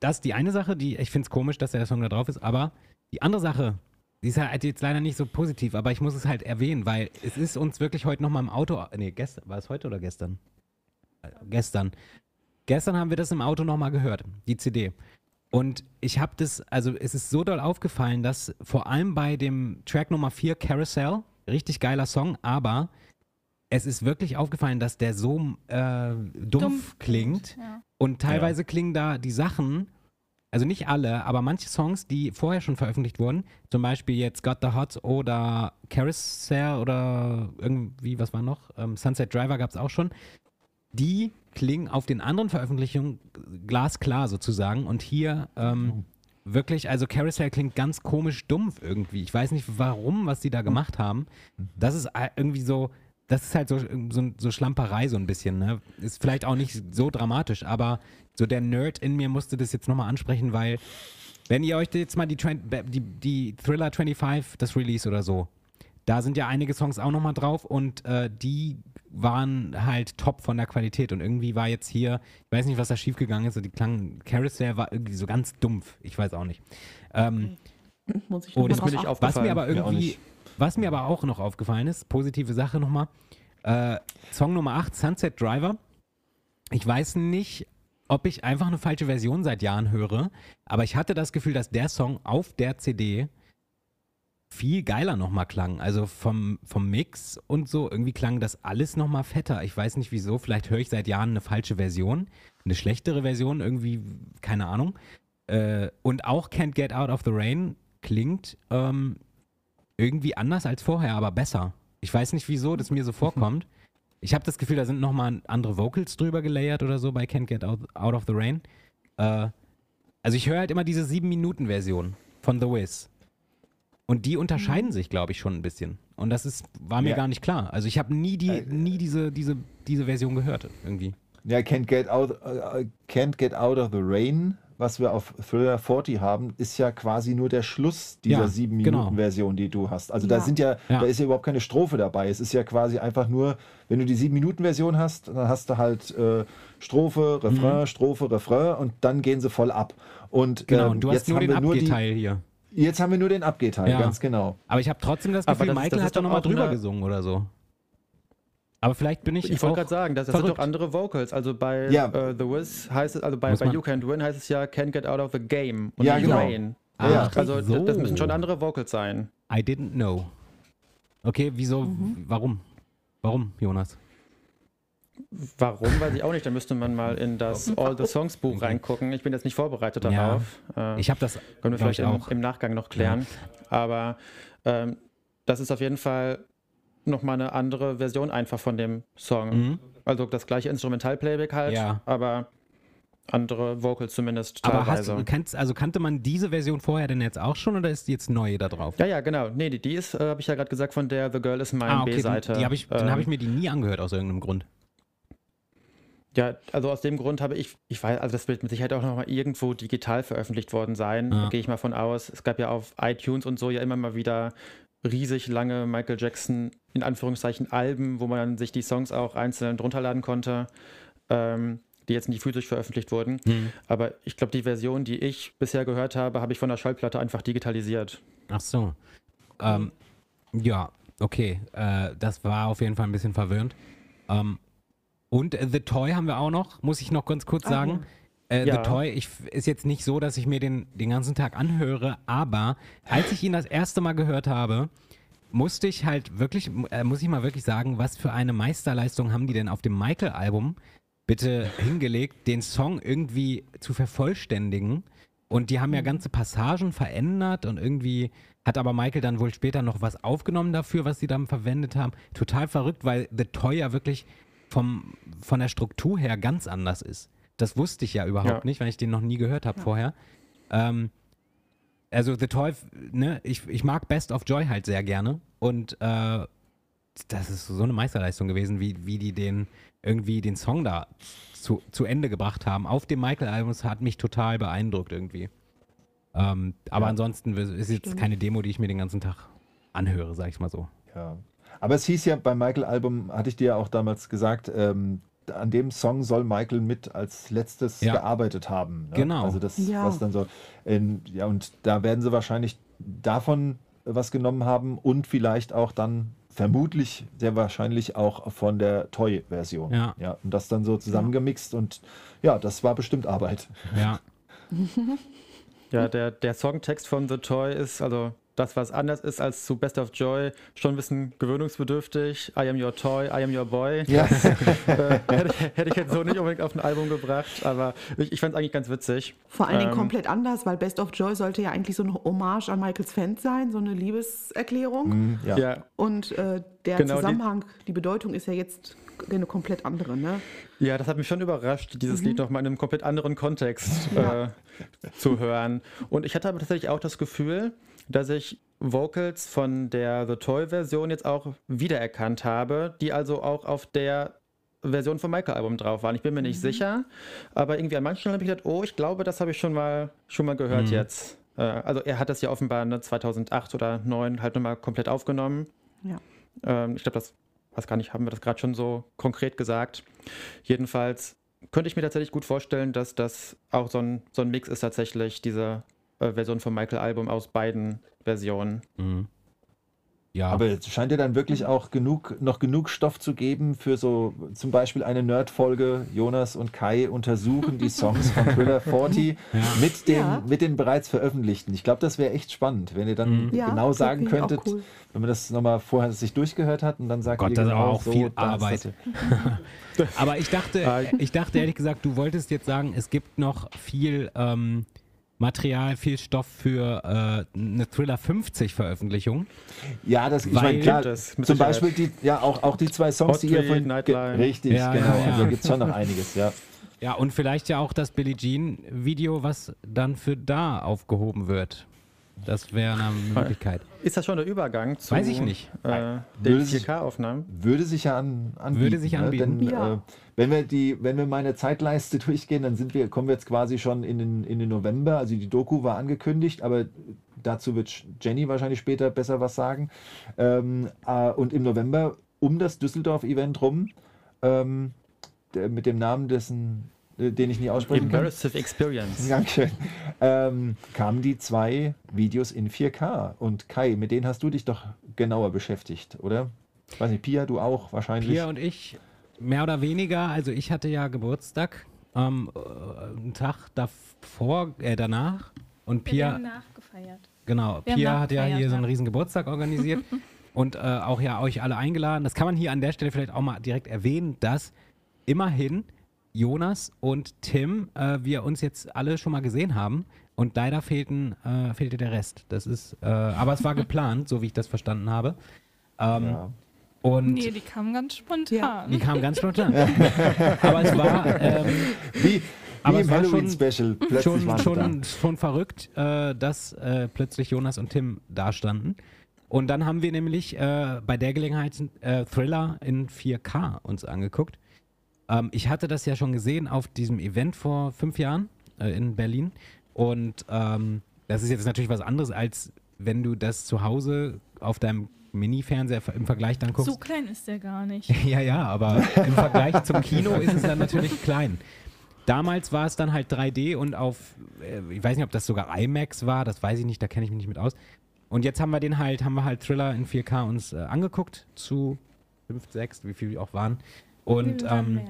das ist die eine Sache, die ich finde es komisch, dass der Song da drauf ist, aber die andere Sache, die ist halt jetzt leider nicht so positiv, aber ich muss es halt erwähnen, weil es ist uns wirklich heute nochmal im Auto, nee, gestern, war es heute oder gestern? Äh, Gestern. Gestern haben wir das im Auto nochmal gehört, die CD. Und ich habe das, also es ist so doll aufgefallen, dass vor allem bei dem Track Nummer 4, Carousel, richtig geiler Song, aber es ist wirklich aufgefallen, dass der so äh, dumpf, Dumpf klingt. ja. Und teilweise klingen da die Sachen, also nicht alle, aber manche Songs, die vorher schon veröffentlicht wurden, zum Beispiel jetzt Got the Hot oder Carousel oder irgendwie, was war noch? Ähm, Sunset Driver gab es auch schon. Die klingen auf den anderen Veröffentlichungen glasklar sozusagen. Und hier ähm, wirklich, also Carousel klingt ganz komisch dumpf irgendwie. Ich weiß nicht warum, was die da gemacht haben. Das ist äh, irgendwie so, das ist halt so, so, so Schlamperei so ein bisschen. Ne? Ist vielleicht auch nicht so dramatisch, aber so der Nerd in mir musste das jetzt nochmal ansprechen, weil wenn ihr euch jetzt mal die, die, die Thriller 25, das Release oder so, da sind ja einige Songs auch nochmal drauf und äh, die waren halt top von der Qualität und irgendwie war jetzt hier, ich weiß nicht, was da schiefgegangen ist, so die klangen, Carousel war irgendwie so ganz dumpf, ich weiß auch nicht. Ähm, Muss ich Oh, noch das achten. aufgefallen. was mir aber irgendwie, nicht. was mir aber auch noch aufgefallen ist, positive Sache nochmal, äh, Song Nummer 8, Sunset Driver. Ich weiß nicht, ob ich einfach eine falsche Version seit Jahren höre, aber ich hatte das Gefühl, dass der Song auf der CD viel geiler nochmal klang. Also vom, vom Mix und so, irgendwie klang das alles nochmal fetter. Ich weiß nicht wieso, vielleicht höre ich seit Jahren eine falsche Version, eine schlechtere Version, irgendwie, keine Ahnung. Äh, und auch Can't Get Out of the Rain klingt ähm, irgendwie anders als vorher, aber besser. Ich weiß nicht, wieso das mir so vorkommt. Ich habe das Gefühl, da sind nochmal andere Vocals drüber gelayert oder so bei Can't Get Out, Out of the Rain. Äh, also ich höre halt immer diese 7-Minuten-Version von The Wiz. Und die unterscheiden sich, glaube ich, schon ein bisschen. Und das ist, war mir Ja. gar nicht klar. Also ich habe nie, die, Äh, nie diese, diese, diese Version gehört, irgendwie. Ja, Can't Get Out, äh, Can't Get Out of the Rain was wir auf Thriller 40 haben, ist ja quasi nur der Schluss dieser Ja, sieben genau. Minuten Version, die du hast. Also da Ja. sind ja, Ja. da ist ja überhaupt keine Strophe dabei. Es ist ja quasi einfach nur, wenn du die sieben Minuten Version hast, dann hast du halt äh, Strophe, Refrain, Strophe, Refrain und dann gehen sie voll ab. Und Mhm. Genau, ähm, und du hast jetzt nur haben den wir nur die, Abgeteil hier. Jetzt haben wir nur den Abgeteil, Ja. ganz genau. Aber ich habe trotzdem das Aber Gefühl, das ist- Michael das hat da doch nochmal drüber eine- gesungen oder so. Aber vielleicht bin ich. Ich wollte gerade sagen, das, das sind doch andere Vocals. Also bei Ja. äh, The Wiz heißt es, also bei, bei You Can't Win heißt es ja Can't Get Out of the Game und Ja, genau. Rain. Ja, ja. Also so. das müssen schon andere Vocals sein. I didn't know. Okay, wieso? Mhm. Warum? Warum, Jonas? Warum, weiß ich auch nicht. Da müsste man mal in das All the Songs Buch reingucken. Ich bin jetzt nicht vorbereitet Ja. darauf. Äh, Ich habe das können wir vielleicht ich, im, auch. im Nachgang noch klären. Aber ähm, das ist auf jeden Fall nochmal eine andere Version einfach von dem Song. Mhm. Also das gleiche Instrumental-Playback halt, Ja. aber andere Vocals zumindest Aber hast, teilweise. also kannte man diese Version vorher denn jetzt auch schon oder ist die jetzt neu da drauf? Ja, ja, genau. Nee, die, die ist, äh, habe ich ja gerade gesagt, von der The Girl is Mine ah, okay, B-Seite. die, die hab ich, dann Ähm, habe ich mir die nie angehört aus irgendeinem Grund. Ja, also aus dem Grund habe ich, ich weiß, also das wird mit Sicherheit auch nochmal irgendwo digital veröffentlicht worden sein, Ja. gehe ich mal von aus. Es gab ja auf iTunes und so ja immer mal wieder riesig lange Michael Jackson, in Anführungszeichen, Alben, wo man sich die Songs auch einzeln drunter laden konnte, ähm, die jetzt nicht physisch veröffentlicht wurden. Hm. Aber ich glaube, die Version, die ich bisher gehört habe, habe ich von der Schallplatte einfach digitalisiert. Ach so. Ähm, ja, okay. Äh, das war auf jeden Fall ein bisschen verwirrend. Ähm, und äh, The Toy haben wir auch noch, muss ich noch ganz kurz Ah, sagen. Äh, Ja. The Toy ich, ist jetzt nicht so, dass ich mir den den ganzen Tag anhöre, aber als ich ihn das erste Mal gehört habe, musste ich halt wirklich, äh, muss ich mal wirklich sagen, was für eine Meisterleistung haben die denn auf dem Michael-Album bitte hingelegt, den Song irgendwie zu vervollständigen. Und die haben ja ganze Passagen verändert und irgendwie hat aber Michael dann wohl später noch was aufgenommen dafür, was sie dann verwendet haben. Total verrückt, weil The Toy ja wirklich vom, von der Struktur her ganz anders ist. Das wusste ich ja überhaupt Ja. nicht, weil ich den noch nie gehört habe vorher. Ähm, also The Toy, ne, ich, ich mag Best of Joy halt sehr gerne und äh, das ist so eine Meisterleistung gewesen, wie, wie die den irgendwie den Song da zu, zu Ende gebracht haben. Auf dem Michael-Album, hat mich total beeindruckt irgendwie. Ähm, aber Ja. ansonsten ist jetzt Stimmt. keine Demo, die ich mir den ganzen Tag anhöre, sag ich mal so. Ja. Aber es hieß ja beim Michael-Album, hatte ich dir ja auch damals gesagt, ähm, an dem Song soll Michael mit als letztes Ja. gearbeitet haben. Ne? Genau. Also das, Ja. was dann so. In, ja, und da werden sie wahrscheinlich davon was genommen haben und vielleicht auch dann vermutlich sehr wahrscheinlich auch von der Toy-Version. Ja. ja. Und das dann so zusammengemixt und ja, das war bestimmt Arbeit. Ja, Ja, der, der Songtext von The Toy ist, also das, was anders ist als zu Best of Joy, schon ein bisschen gewöhnungsbedürftig. I am your toy, I am your boy. Ja. äh, hätte, ich- hätte ich jetzt so nicht unbedingt auf ein Album gebracht, aber ich, ich fand es eigentlich ganz witzig. Vor allen Dingen Ähm, komplett anders, weil Best of Joy sollte ja eigentlich so eine Hommage an Michaels Fans sein, so eine Liebeserklärung. ja. Ja, Und äh, der Genau, die- Zusammenhang, die, Bedeutung ist ja jetzt eine komplett andere, ne? ja, das hat mich schon überrascht, dieses Lied nochmal in einem komplett anderen Kontext Ja. äh, zu hören. Und ich hatte aber tatsächlich auch das Gefühl, dass ich Vocals von der The Toy-Version jetzt auch wiedererkannt habe, die also auch auf der Version vom Michael-Album drauf waren. Ich bin mir nicht sicher, aber irgendwie an manchen Stellen habe ich gedacht, oh, ich glaube, das habe ich schon mal, schon mal gehört jetzt. Äh, also er hat das ja offenbar ne, 2008 oder 2009 halt nochmal komplett aufgenommen. Ja. Ähm, ich glaube, das, weiß gar nicht, haben wir das gerade schon so konkret gesagt. Jedenfalls könnte ich mir tatsächlich gut vorstellen, dass das auch so ein, so ein Mix ist tatsächlich, diese äh, Version vom Michael-Album aus beiden Versionen. mhm. ja. Aber es scheint ja dann wirklich auch genug, noch genug Stoff zu geben für so zum Beispiel eine Nerd-Folge. Jonas und Kai untersuchen die Songs von Thriller 40 mit, den, Ja. mit den bereits veröffentlichten. Ich glaube, das wäre echt spannend, wenn ihr dann Ja, genau sagen könntet, cool. wenn man das nochmal vorher sich durchgehört hat und dann sagt Gott, ihr das ist genau aber auch so, viel Arbeit. Aber ich dachte, ich dachte ehrlich gesagt, du wolltest jetzt sagen, es gibt noch viel ähm, Material, viel Stoff für äh, eine Thriller 50 Veröffentlichung. Ja, das, ich meine, klar, Gibt es, mit zum. Beispiel die, ja, auch, auch die zwei Songs, Hot die ihr Street, von Nightline. Richtig, Ja, genau. ja, ja. Also gibt es schon noch einiges, ja. Ja, und vielleicht ja auch das Billie Jean Video, was dann für da aufgehoben wird. Das wäre eine Möglichkeit. Ist das schon der Übergang zu Weiß ich nicht. Äh, Würde den sich- 4K-Aufnahmen? Würde sich ja an, anbieten. Würde sich anbieten. Ne? Denn, Ja. äh, wenn, wir die, wenn wir meine Zeitleiste durchgehen, dann sind wir, kommen wir jetzt quasi schon in den, in den November. Also die Doku war angekündigt, aber dazu wird Jenny wahrscheinlich später besser was sagen. Ähm, äh, und im November um das Düsseldorf-Event rum, ähm, mit dem Namen dessen, den ich nie aussprechen kann. Immersive Experience. Dankeschön. Ähm, kamen die zwei Videos in 4K. Und Kai, mit denen hast du dich doch genauer beschäftigt, oder? Ich weiß nicht, Pia, du auch wahrscheinlich. Pia und ich, mehr oder weniger, also ich hatte ja Geburtstag, ähm, äh, einen Tag davor, äh, danach. Und Wir Pia, haben nachgefeiert. genau, Wir Pia hat ja hier so einen ja. riesen Geburtstag organisiert und äh, auch ja euch alle eingeladen. Das kann man hier an der Stelle vielleicht auch mal direkt erwähnen, dass immerhin Jonas und Tim äh, wir uns jetzt alle schon mal gesehen haben. Und leider fehlten, äh, fehlte der Rest. Das ist, äh, aber es war geplant, so wie ich das verstanden habe. Ähm, Ja. Und Nee, die kamen ganz spontan. die kam ganz spontan. Aber es war ähm, Wie, wie Aber im es war schon- Halloween-Special. Plötzlich schon, schon, schon verrückt, äh, dass äh, plötzlich Jonas und Tim dastanden. Und dann haben wir nämlich äh, bei der Gelegenheit äh, Thriller in 4K uns angeguckt. Ähm, ich hatte das ja schon gesehen auf diesem Event vor fünf Jahren äh, in Berlin. Und ähm, das ist jetzt natürlich was anderes, als wenn du das zu Hause auf deinem Mini-Fernseher im Vergleich dann guckst. so klein ist der gar nicht. Ja, ja, aber im Vergleich zum Kino ist es dann natürlich klein. Damals war es dann halt 3D und auf, äh, ich weiß nicht, ob das sogar IMAX war, das weiß ich nicht, da kenne ich mich nicht mit aus. Und jetzt haben wir den halt, haben wir halt Thriller in 4K uns äh, angeguckt zu 5, 6, wie viel die auch waren. Und ähm,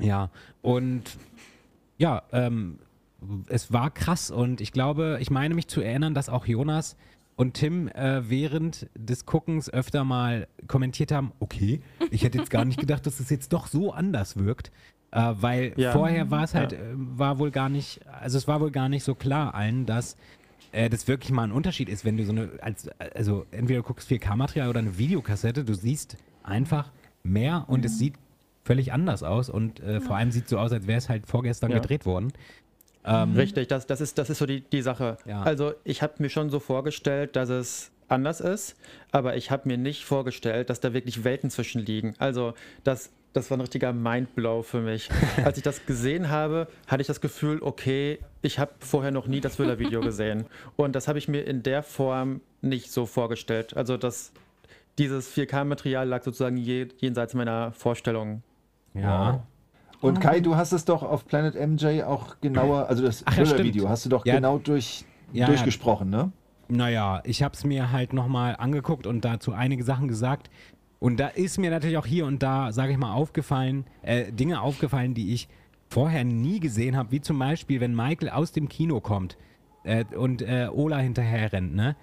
ja, und ja, ähm, es war krass und ich glaube, ich meine mich zu erinnern, dass auch Jonas und Tim äh, während des Guckens öfter mal kommentiert haben, okay, ich hätte jetzt gar nicht gedacht, dass es jetzt doch so anders wirkt. Äh, weil Ja. vorher war es halt, Ja. äh, war wohl gar nicht, also es war wohl gar nicht so klar allen, dass äh, das wirklich mal ein Unterschied ist, wenn du so eine, als, also entweder du guckst 4K-Material oder eine Videokassette, du siehst einfach mehr und es sieht völlig anders aus und äh, vor allem sieht so aus, als wäre es halt vorgestern Ja. gedreht worden. Ähm, Richtig, das, das, ist, das ist so die, die Sache. Ja. Also ich habe mir schon so vorgestellt, dass es anders ist, aber ich habe mir nicht vorgestellt, dass da wirklich Welten zwischen liegen. Also das, das war ein richtiger Mindblow für mich. Als ich das gesehen habe, hatte ich das Gefühl, okay, ich habe vorher noch nie das Thriller-Video gesehen. Und das habe ich mir in der Form nicht so vorgestellt. Also das, dieses 4K-Material lag sozusagen je, jenseits meiner Vorstellungen. Ja. Und Kai, du hast es doch auf Planet MJ auch genauer, also das Ach ja, stimmt. hast du doch Ja. genau durch, Ja, ja. durchgesprochen, ne? Naja, ich habe es mir halt nochmal angeguckt und dazu einige Sachen gesagt. Und da ist mir natürlich auch hier und da, sage ich mal, aufgefallen, äh, Dinge aufgefallen, die ich vorher nie gesehen habe, wie zum Beispiel, wenn Michael aus dem Kino kommt äh, und äh, Ola hinterher rennt, ne?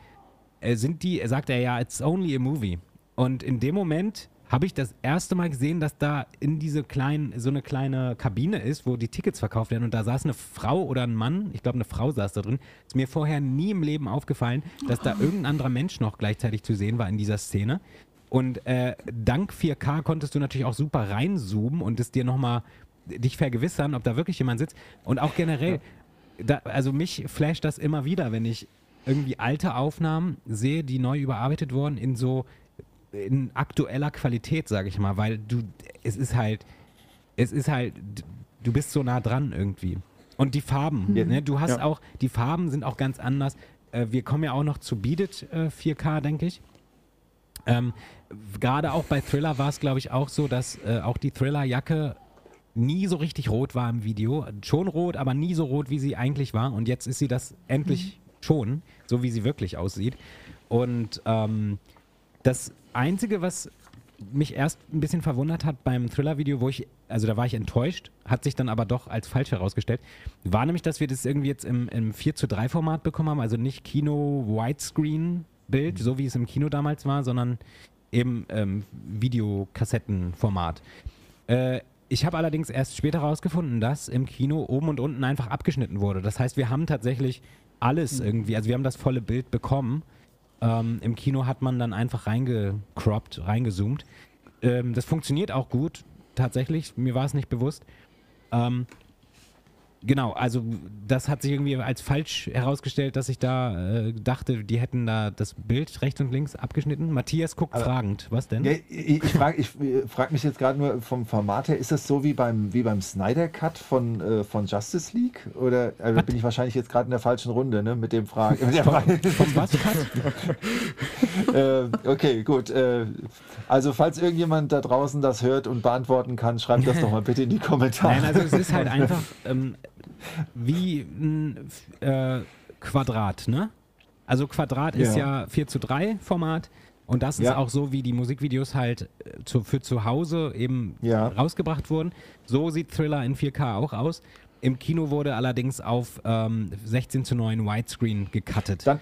Äh, sind die, sagt er ja, it's only a movie. Und in dem Moment habe ich das erste Mal gesehen, dass da in diese kleinen, so eine kleine Kabine ist, wo die Tickets verkauft werden und da saß eine Frau oder ein Mann, ich glaube eine Frau saß da drin. Ist mir vorher nie im Leben aufgefallen, dass da irgendein anderer Mensch noch gleichzeitig zu sehen war in dieser Szene. Und äh, dank 4K konntest du natürlich auch super reinzoomen und es dir nochmal dich vergewissern, ob da wirklich jemand sitzt. Und auch generell, da, also mich flasht das immer wieder, wenn ich irgendwie alte Aufnahmen sehe, die neu überarbeitet wurden in so in aktueller Qualität, sage ich mal, weil du es ist halt es ist halt du bist so nah dran irgendwie. Und die Farben, Ja. ne, du hast Ja. auch die Farben sind auch ganz anders. Äh, wir kommen ja auch noch zu Beat It äh, 4K, denke ich. Ähm, Gerade auch bei Thriller war es, glaube ich, auch so, dass äh, auch die Thriller-Jacke nie so richtig rot war im Video. Schon rot, aber nie so rot, wie sie eigentlich war. Und jetzt ist sie das endlich schon, so wie sie wirklich aussieht. Und ähm, das Einzige, was mich erst ein bisschen verwundert hat beim Thriller-Video, wo ich, also da war ich enttäuscht, hat sich dann aber doch als falsch herausgestellt, war nämlich, dass wir das irgendwie jetzt im, im 4 zu 3 Format bekommen haben, also nicht Kino-Widescreen-Bild, so wie es im Kino damals war, sondern eben ähm, Videokassettenformat. Äh, ich habe allerdings erst später herausgefunden, dass im Kino oben und unten einfach abgeschnitten wurde. Das heißt, wir haben tatsächlich alles irgendwie, also wir haben das volle Bild bekommen. Ähm, Im Kino hat man dann einfach reingecroppt, reingezoomt. Ähm, das funktioniert auch gut, tatsächlich. Mir war es nicht bewusst. Ähm, Genau, also das hat sich irgendwie als falsch herausgestellt, dass ich da äh, dachte, die hätten da das Bild rechts und links abgeschnitten. Matthias guckt Aber- fragend. Was denn? Ja, ich ich frage ich, frag mich jetzt gerade nur vom Format her, ist das so wie beim, wie beim Snyder Cut von, äh, von Justice League? Oder äh, da bin ich wahrscheinlich jetzt gerade in der falschen Runde, ne? Mit dem Frage. Mit der Frage. Vom was? äh, okay, gut. Äh, also falls irgendjemand da draußen das hört und beantworten kann, schreibt das doch mal bitte in die Kommentare. Nein, also es ist halt einfach ähm, wie ein äh, Quadrat, ne? Also Quadrat ist Ja. ja 4 zu 3 Format und das ist Ja. auch so, wie die Musikvideos halt äh, zu, für zu Hause eben Ja. rausgebracht wurden. So sieht Thriller in 4K auch aus. Im Kino wurde allerdings auf ähm, 16 zu 9 Widescreen gecuttet. Dann,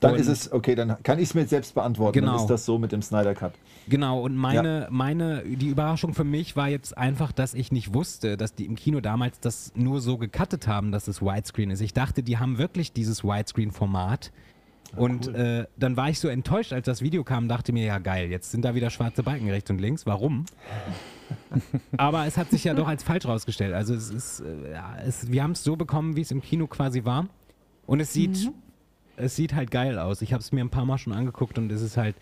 dann Und- ist es, okay, dann kann ich es mir selbst beantworten. Genau. Dann ist das so mit dem Snyder Cut. Genau, und meine, meine, die Überraschung für mich war jetzt einfach, dass ich nicht wusste, dass die im Kino damals das nur so gecuttet haben, dass es Widescreen ist. Ich dachte, die haben wirklich dieses Widescreen-Format. Und äh, dann war ich so enttäuscht, als das Video kam, dachte mir, ja geil, jetzt sind da wieder schwarze Balken rechts und links. Warum? Aber es hat sich ja doch als falsch rausgestellt. Also es ist, äh, ja, es, wir haben es so bekommen, wie es im Kino quasi war. Und es sieht, es sieht halt geil aus. Ich habe es mir ein paar Mal schon angeguckt und es ist halt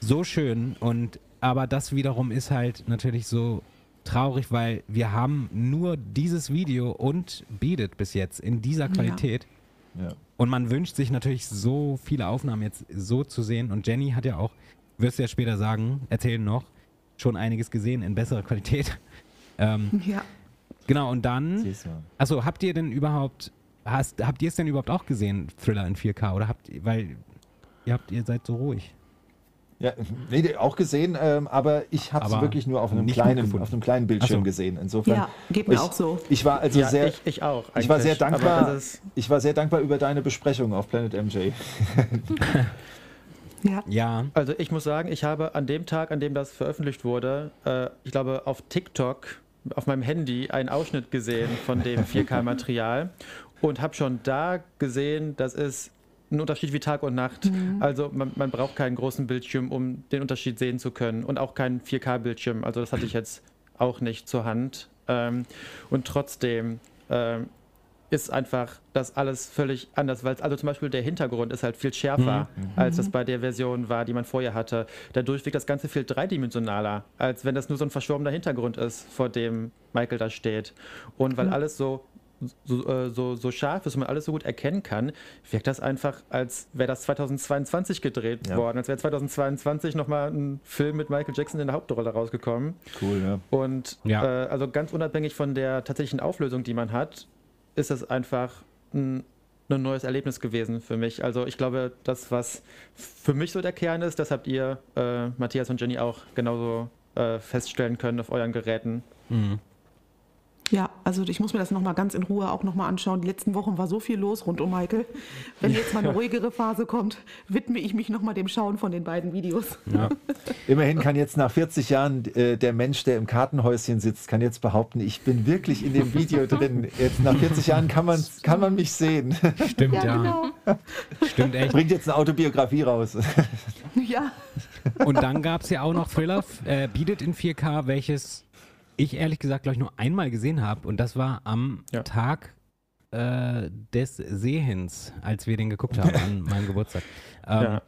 so schön. Und aber das wiederum ist halt natürlich so traurig, weil wir haben nur dieses Video und Beat It bis jetzt in dieser Qualität. Ja. Und man wünscht sich natürlich so viele Aufnahmen jetzt so zu sehen. Und Jenny hat ja auch, wirst du ja später sagen, erzählen noch, schon einiges gesehen in besserer Qualität. Ähm, Ja. genau, und dann, achso, habt ihr denn überhaupt, hast, habt ihr es denn überhaupt auch gesehen, Thriller in 4K? Oder habt ihr, weil ihr habt, ihr seid so ruhig. Ja, nee, auch gesehen, ähm, aber ich habe es wirklich nur auf einem kleinen, auf einem kleinen Bildschirm so. gesehen. Insofern. Ja, geht mir ich, auch so. Ich war also ja, sehr, ich, ich auch. ich war sehr dankbar. Ich war sehr dankbar über deine Besprechung auf Planet MJ. Ja. Ja, Also ich muss sagen, ich habe an dem Tag, an dem das veröffentlicht wurde, äh, ich glaube auf TikTok auf meinem Handy einen Ausschnitt gesehen von dem 4K-Material und habe schon da gesehen, das ist ein Unterschied wie Tag und Nacht. Also man, man braucht keinen großen Bildschirm, um den Unterschied sehen zu können und auch keinen 4K-Bildschirm. Also das hatte ich jetzt auch nicht zur Hand. Ähm, und trotzdem ähm, ist einfach das alles völlig anders, weil also zum Beispiel der Hintergrund ist halt viel schärfer, als das bei der Version war, die man vorher hatte. Dadurch wirkt das Ganze viel dreidimensionaler, als wenn das nur so ein verschwommener Hintergrund ist, vor dem Michael da steht. Und weil alles so so, äh, so, so scharf ist und man alles so gut erkennen kann, wirkt das einfach, als wäre das 2022 gedreht Ja. worden, als wäre 2022 nochmal ein Film mit Michael Jackson in der Hauptrolle rausgekommen. Cool, ja. Und Ja. äh, also ganz unabhängig von der tatsächlichen Auflösung, die man hat, ist es einfach ein, ein neues Erlebnis gewesen für mich. Also ich glaube, das, was für mich so der Kern ist, das habt ihr, äh, Matthias und Jenny, auch genauso äh, feststellen können auf euren Geräten. mhm. Ja, also ich muss mir das nochmal ganz in Ruhe auch nochmal anschauen. Die letzten Wochen war so viel los rund um Michael. Wenn jetzt mal eine ruhigere Phase kommt, widme ich mich nochmal dem Schauen von den beiden Videos. ja. Immerhin kann jetzt nach 40 Jahren äh, der Mensch, der im Kartenhäuschen sitzt, kann jetzt behaupten, ich bin wirklich in dem Video drin. Jetzt nach 40 Jahren kann man, kann man mich sehen. stimmt, ja. genau. Stimmt echt. Bringt jetzt eine Autobiografie raus. Ja, Und dann gab es ja auch noch Thriller, äh, Beat It in 4K, welches ich ehrlich gesagt, glaube ich, nur einmal gesehen habe. Und das war am Ja. Tag äh, des Sehens, als wir den geguckt haben an meinem Geburtstag. Ähm, Ja.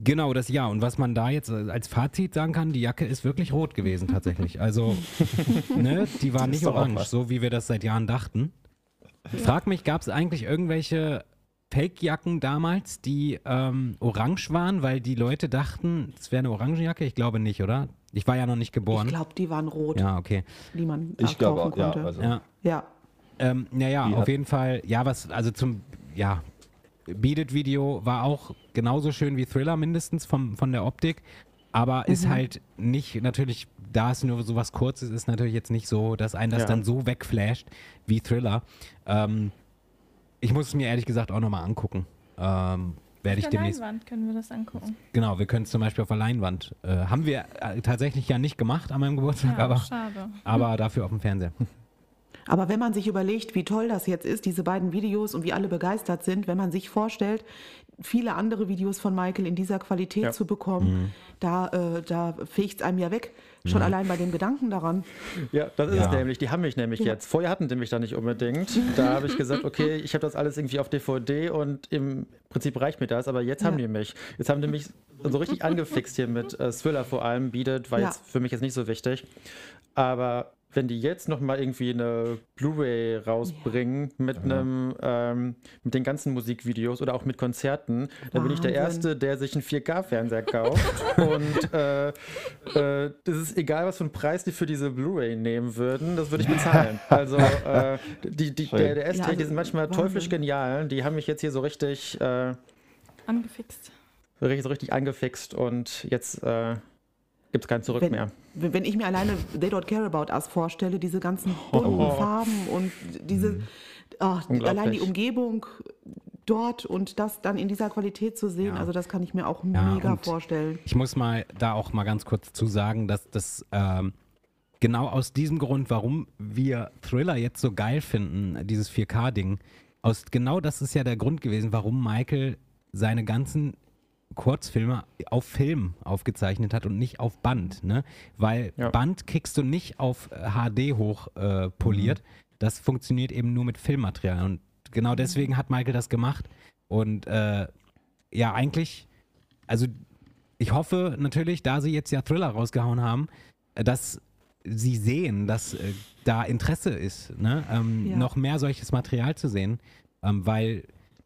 Genau, das ja. Und was man da jetzt äh, als Fazit sagen kann, die Jacke ist wirklich rot gewesen tatsächlich. Also, ne, die war nicht orange, so wie wir das seit Jahren dachten. Frag mich, gab es eigentlich irgendwelche Fake-Jacken damals, die ähm, orange waren, weil die Leute dachten, es wäre eine Orangenjacke? Ich glaube nicht, oder? Ich war ja noch nicht geboren. ich glaube, die waren rot, ja, okay. die man Ich glaube auch, ja. konnte. Also, Ja. ja. Ähm, naja, Die auf jeden Fall, ja, was, also zum, ja, Beat It Video war auch genauso schön wie Thriller mindestens vom, von der Optik, aber ist halt nicht, natürlich, da es nur so was Kurzes ist, natürlich jetzt nicht so, dass einen das Ja. dann so wegflasht wie Thriller. Ähm, ich muss es mir ehrlich gesagt auch nochmal angucken. Ähm, werde ich Auf der demnächst. Leinwand können wir das angucken. Genau, wir können es zum Beispiel auf der Leinwand. Äh, haben wir äh, tatsächlich ja nicht gemacht an meinem Geburtstag, Ja, aber, schade. aber dafür auf dem Fernseher. Aber wenn man sich überlegt, wie toll das jetzt ist, diese beiden Videos und wie alle begeistert sind, wenn man sich vorstellt, viele andere Videos von Michael in dieser Qualität Ja. zu bekommen, Mhm. da, äh, da fegt es einem ja weg. Schon allein bei dem Gedanken daran. Ja, das ist Ja. es nämlich. Die haben mich nämlich Ja. jetzt. Vorher hatten die mich da nicht unbedingt. Da habe ich gesagt, okay, ich habe das alles irgendwie auf DVD und im Prinzip reicht mir das. Aber jetzt haben Ja. die mich. Jetzt haben die mich so richtig angefixt hier mit äh, Thriller vor allem. Bietet, war Ja. jetzt für mich jetzt nicht so wichtig. Aber wenn die jetzt nochmal irgendwie eine Blu-ray rausbringen mit einem, ähm, mit den ganzen Musikvideos oder auch mit Konzerten, dann bin ich der Wahnsinn. Erste, der sich einen 4K-Fernseher kauft. und äh, äh, das ist egal, was für einen Preis die für diese Blu-ray nehmen würden, das würde ich bezahlen. Also äh, die, die, der, der ST, Ja, also die sind manchmal Wahnsinn. teuflisch genial. Die haben mich jetzt hier so richtig, äh, Angefixt. richtig, so richtig angefixt und jetzt äh, gibt es kein Zurück Wenn, mehr. wenn ich mir alleine They Don't Care About Us vorstelle, diese ganzen bunten Oh. Farben und diese, die, Unglaublich. allein die Umgebung dort und das dann in dieser Qualität zu sehen, Ja. also das kann ich mir auch Ja, mega vorstellen. Ich muss mal da auch mal ganz kurz zu sagen, dass das ähm, genau aus diesem Grund, warum wir Thriller jetzt so geil finden, dieses 4K-Ding, aus genau das ist ja der Grund gewesen, warum Michael seine ganzen Kurzfilme auf Film aufgezeichnet hat und nicht auf Band, ne? Weil Ja. Band kriegst du nicht auf äh, HD hoch äh, poliert. Das funktioniert eben nur mit Filmmaterial. Und genau deswegen hat Michael das gemacht. Und äh, ja, eigentlich, also ich hoffe natürlich, da sie jetzt ja Thriller rausgehauen haben, äh, dass sie sehen, dass äh, da Interesse ist, ne? ähm, Ja. noch mehr solches Material zu sehen, ähm, weil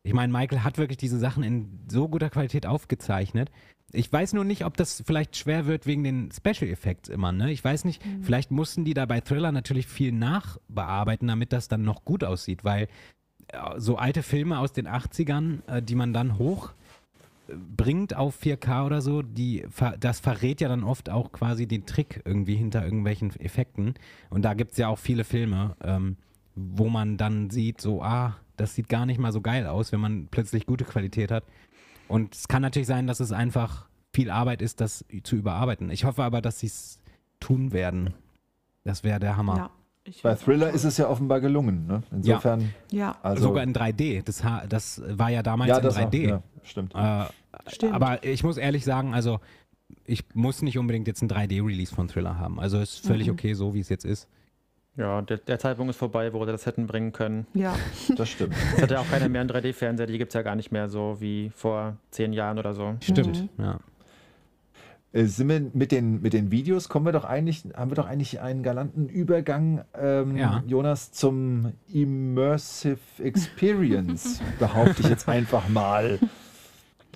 ich meine, Michael hat wirklich diese Sachen in so guter Qualität aufgezeichnet. Ich weiß nur nicht, ob das vielleicht schwer wird wegen den Special Effects immer. Ne? Ich weiß nicht, vielleicht mussten die da bei Thriller natürlich viel nachbearbeiten, damit das dann noch gut aussieht, weil äh, so alte Filme aus den 80ern, äh, die man dann hoch äh, bringt auf 4K oder so, die, das verrät ja dann oft auch quasi den Trick irgendwie hinter irgendwelchen Effekten. Und da gibt es ja auch viele Filme, ähm, wo man dann sieht, so, ah, das sieht gar nicht mal so geil aus, wenn man plötzlich gute Qualität hat. Und es kann natürlich sein, dass es einfach viel Arbeit ist, das zu überarbeiten. Ich hoffe aber, dass sie es tun Das wäre der Hammer. Ja, ich Bei Thriller ist es ja offenbar gelungen. Ne? Insofern, Ja, also Sogar in 3D. Das, das war ja damals ja, in das auch, 3D. ja, stimmt. Äh, Stimmt. Aber ich muss ehrlich sagen, also ich muss nicht unbedingt jetzt ein 3D-Release von Thriller haben. Also ist völlig Mhm. okay, so wie es jetzt ist. Ja, der, der Zeitpunkt ist vorbei, wo sie das hätten bringen können. ja. Das stimmt. Es hat ja auch keiner mehr einen 3D-Fernseher, die gibt es ja gar nicht mehr so wie vor zehn Jahren oder so. Stimmt, ja. Äh, Sind wir mit den, mit den Videos, kommen wir doch eigentlich, haben wir doch eigentlich einen galanten Übergang, ähm, Ja. Jonas, zum Immersive Experience, behaupte ich jetzt einfach mal.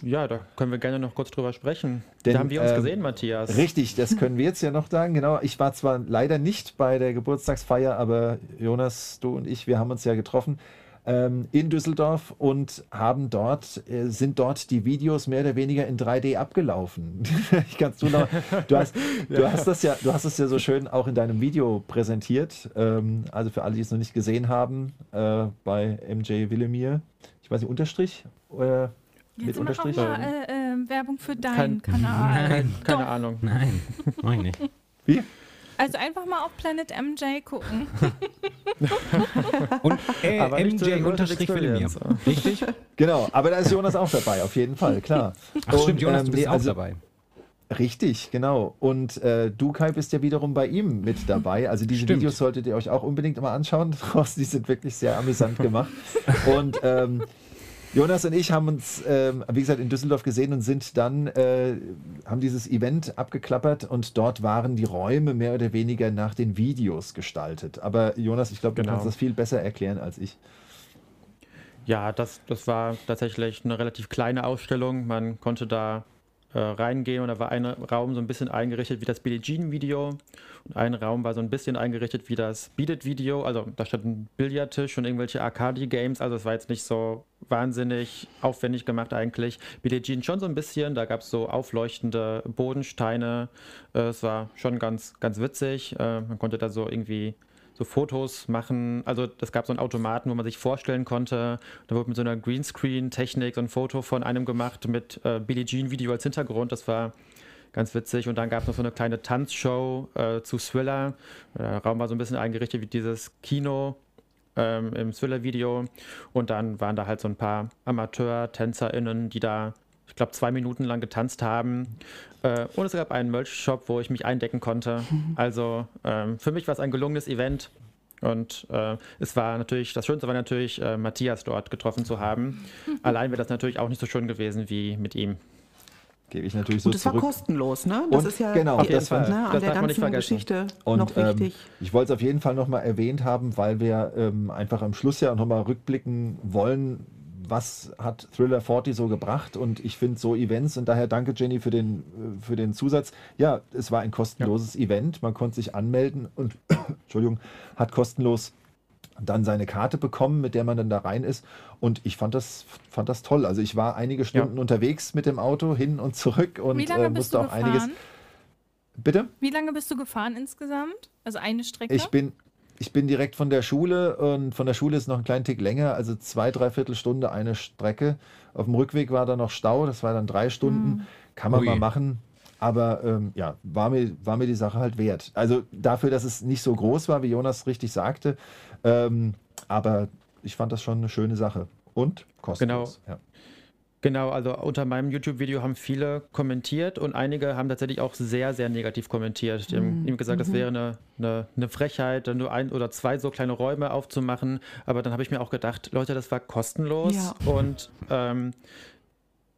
Ja, da können wir gerne noch kurz drüber sprechen. Denn, da haben wir uns ähm, gesehen, Matthias. Richtig, das können wir jetzt ja noch sagen. Genau, ich war zwar leider nicht bei der Geburtstagsfeier, aber Jonas, du und ich, wir haben uns ja getroffen ähm, in Düsseldorf und haben dort, äh, sind dort die Videos mehr oder weniger in 3D abgelaufen. ich kannst du noch, du hast, du hast das ja, du hast es ja so schön auch in deinem Video präsentiert. Ähm, also für alle, die es noch nicht gesehen haben, äh, bei MJ Willemir, ich weiß nicht, Unterstrich oder Jetzt auch Unterstrich? mal äh, äh, Werbung für deinen Kein- Kanal. Nein, Keine Doch. Ahnung. nein, mach ich nicht. Wie? Also einfach mal auf Planet MJ gucken. Und äh, Aber MJ unterstrich. Experience. Richtig? Genau, aber da ist Jonas auch dabei, auf jeden Fall, klar. Ach stimmt, Und, Jonas, ähm, du bist nee, auch also- dabei. Richtig, genau. Und äh, du, Kai, bist ja wiederum bei ihm mit dabei. Also diese Stimmt. Videos solltet ihr euch auch unbedingt mal anschauen. Die sind wirklich sehr amüsant gemacht. Und ähm, Jonas und ich haben uns, ähm, wie gesagt, in Düsseldorf gesehen und sind dann, äh, haben dieses Event abgeklappert und dort waren die Räume mehr oder weniger nach den Videos gestaltet. Aber Jonas, ich glaube, du Genau. kannst das viel besser erklären als ich. Ja, das, das war tatsächlich eine relativ kleine Ausstellung. Man konnte da äh, reingehen und da war ein Raum so ein bisschen eingerichtet wie das Billie Jean Video und ein Raum war so ein bisschen eingerichtet wie das Beat It Video. Also da stand ein Billardtisch und irgendwelche Arcade Games. Also es war jetzt nicht so wahnsinnig aufwendig gemacht eigentlich. Billie Jean schon so ein bisschen. Da gab es so aufleuchtende Bodensteine. Äh, es war schon ganz, ganz witzig. Äh, man konnte da so irgendwie so Fotos machen. Also es gab so einen Automaten, wo man sich vorstellen konnte. Da wurde mit so einer Greenscreen-Technik so ein Foto von einem gemacht mit äh, Billie Jean-Video als Hintergrund. Das war ganz witzig. Und dann gab es noch so eine kleine Tanzshow äh, zu Thriller. Der Raum war so ein bisschen eingerichtet wie dieses Kino ähm, im Thriller-Video. Und dann waren da halt so ein paar Amateur-TänzerInnen, die da, ich glaube, zwei Minuten lang getanzt haben. Äh, und es gab einen Merch-Shop, wo ich mich eindecken konnte. Also ähm, für mich war es ein gelungenes Event. Und äh, es war natürlich, das Schönste war natürlich, äh, Matthias dort getroffen zu haben. Allein wäre das natürlich auch nicht so schön gewesen wie mit ihm. Gebe ich natürlich so Und es war zurück. kostenlos, ne? Das Und ist ja genau, auf jeden Fall. Ne, an Das der darf man nicht ganzen vergessen. Geschichte Und noch ähm, wichtig. ich wollte es auf jeden Fall nochmal erwähnt haben, weil wir ähm, einfach am Schluss ja nochmal rückblicken wollen, was hat Thriller 40 so gebracht und ich finde so Events und daher danke Jenny für den, äh, für den Zusatz. Ja, es war ein kostenloses Event, man konnte sich anmelden und Entschuldigung, hat kostenlos dann seine Karte bekommen, mit der man dann da rein ist. Und ich fand das, fand das toll. Also ich war einige Stunden unterwegs mit dem Auto hin und zurück und Wie lange äh, bist musste du auch einiges. gefahren? Bitte? Wie lange bist du gefahren insgesamt? Also eine Strecke? Ich bin, ich bin direkt von der Schule und von der Schule ist noch ein kleinen Tick länger, also zwei, dreiviertel Stunde eine Strecke. Auf dem Rückweg war da noch Stau, das war dann drei Stunden. Kann man Ui. mal machen. Aber ähm, ja, war mir, war mir die Sache halt wert. Also dafür, dass es nicht so groß war, wie Jonas richtig sagte. Ähm, aber ich fand das schon eine schöne Sache. Und kostenlos. Ja. Genau, also unter meinem YouTube-Video haben viele kommentiert und einige haben tatsächlich auch sehr, sehr negativ kommentiert. Die haben ihm gesagt, das wäre eine, eine, eine Frechheit, dann nur ein oder zwei so kleine Räume aufzumachen. Aber dann habe ich mir auch gedacht, Leute, das war kostenlos Ja. und ähm,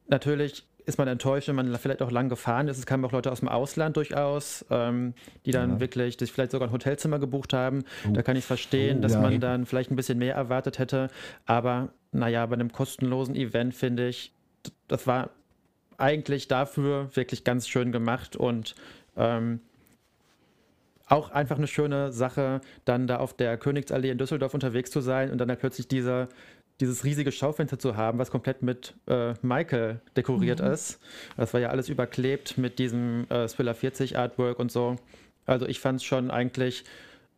natürlich ist man enttäuscht, wenn man vielleicht auch lang gefahren ist. Es kamen auch Leute aus dem Ausland durchaus, ähm, die dann Ja. wirklich sich vielleicht sogar ein Hotelzimmer gebucht haben. Da kann ich verstehen, Oh, dass ja. man dann vielleicht ein bisschen mehr erwartet hätte. Aber naja, bei einem kostenlosen Event finde ich, das war eigentlich dafür wirklich ganz schön gemacht und ähm, auch einfach eine schöne Sache, dann da auf der Königsallee in Düsseldorf unterwegs zu sein und dann halt plötzlich diese, dieses riesige Schaufenster zu haben, was komplett mit äh, Michael dekoriert ist. Das war ja alles überklebt mit diesem äh, Thriller 40 Artwork und so. Also ich fand es schon eigentlich,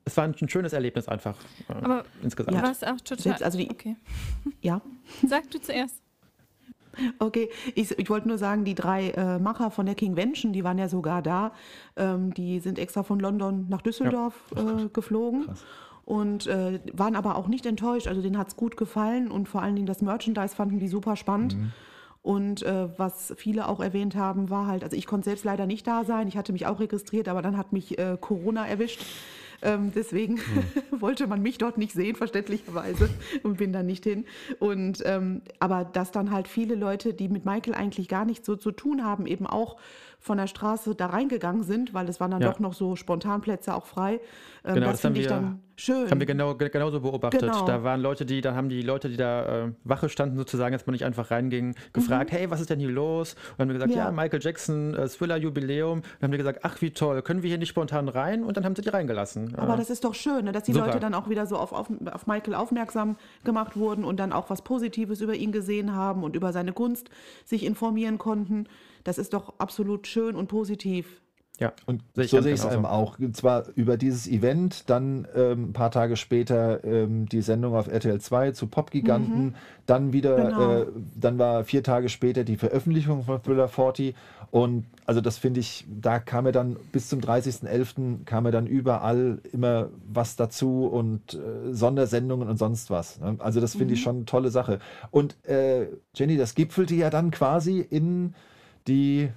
es war ein, schönes Erlebnis einfach äh, Aber insgesamt. Ja. was auch total. Selbst also die- okay. Ja. Sag du zuerst. Okay, ich, ich wollte nur sagen, die drei äh, Macher von der Kingvention, die waren ja sogar da. Ähm, die sind extra von London nach Düsseldorf äh, geflogen. Und äh, waren aber auch nicht enttäuscht. Also denen hat es gut gefallen und vor allen Dingen das Merchandise fanden die super spannend. Und äh, was viele auch erwähnt haben, war halt, also ich konnte selbst leider nicht da sein. Ich hatte mich auch registriert, aber dann hat mich äh, Corona erwischt. Ähm, deswegen wollte man mich dort nicht sehen, verständlicherweise, und bin dann nicht hin. Und ähm, aber dass dann halt viele Leute, die mit Michael eigentlich gar nichts so zu tun haben, eben auch von der Straße da reingegangen sind, weil es waren dann Ja. doch noch so Spontanplätze auch frei. Ähm, Genau, das das haben finde ich wir- dann schön. Haben wir genau, ge- genauso beobachtet. Genau. Da waren Leute, die, da haben die Leute, die da äh, Wache standen, sozusagen, dass man nicht einfach reinging, gefragt, hey, was ist denn hier los? Und dann haben wir gesagt, ja, Mhm. Ja. Michael Jackson, äh, Thriller-Jubiläum. Dann haben die gesagt, ach, wie toll, können wir hier nicht spontan rein? Und dann haben sie die reingelassen. Aber Äh, das ist doch schön, ne, dass die Super. Leute dann auch wieder so auf, auf, auf Michael aufmerksam gemacht wurden und dann auch was Positives über ihn gesehen haben und über seine Kunst sich informieren konnten. Das ist doch absolut schön und positiv. Ja, Und ich so sehe ich es eben auch. Und zwar über dieses Event, dann ähm, ein paar Tage später ähm, die Sendung auf RTL 2 zu Popgiganten, dann wieder, Genau. äh, dann war vier Tage später die Veröffentlichung von Thriller 40 und also das finde ich, da kam er dann bis zum 30.11. kam er dann überall immer was dazu und äh, Sondersendungen und sonst was. Ne? Also das finde ich schon eine tolle Sache. Und äh, Jenny, das gipfelte ja dann quasi in die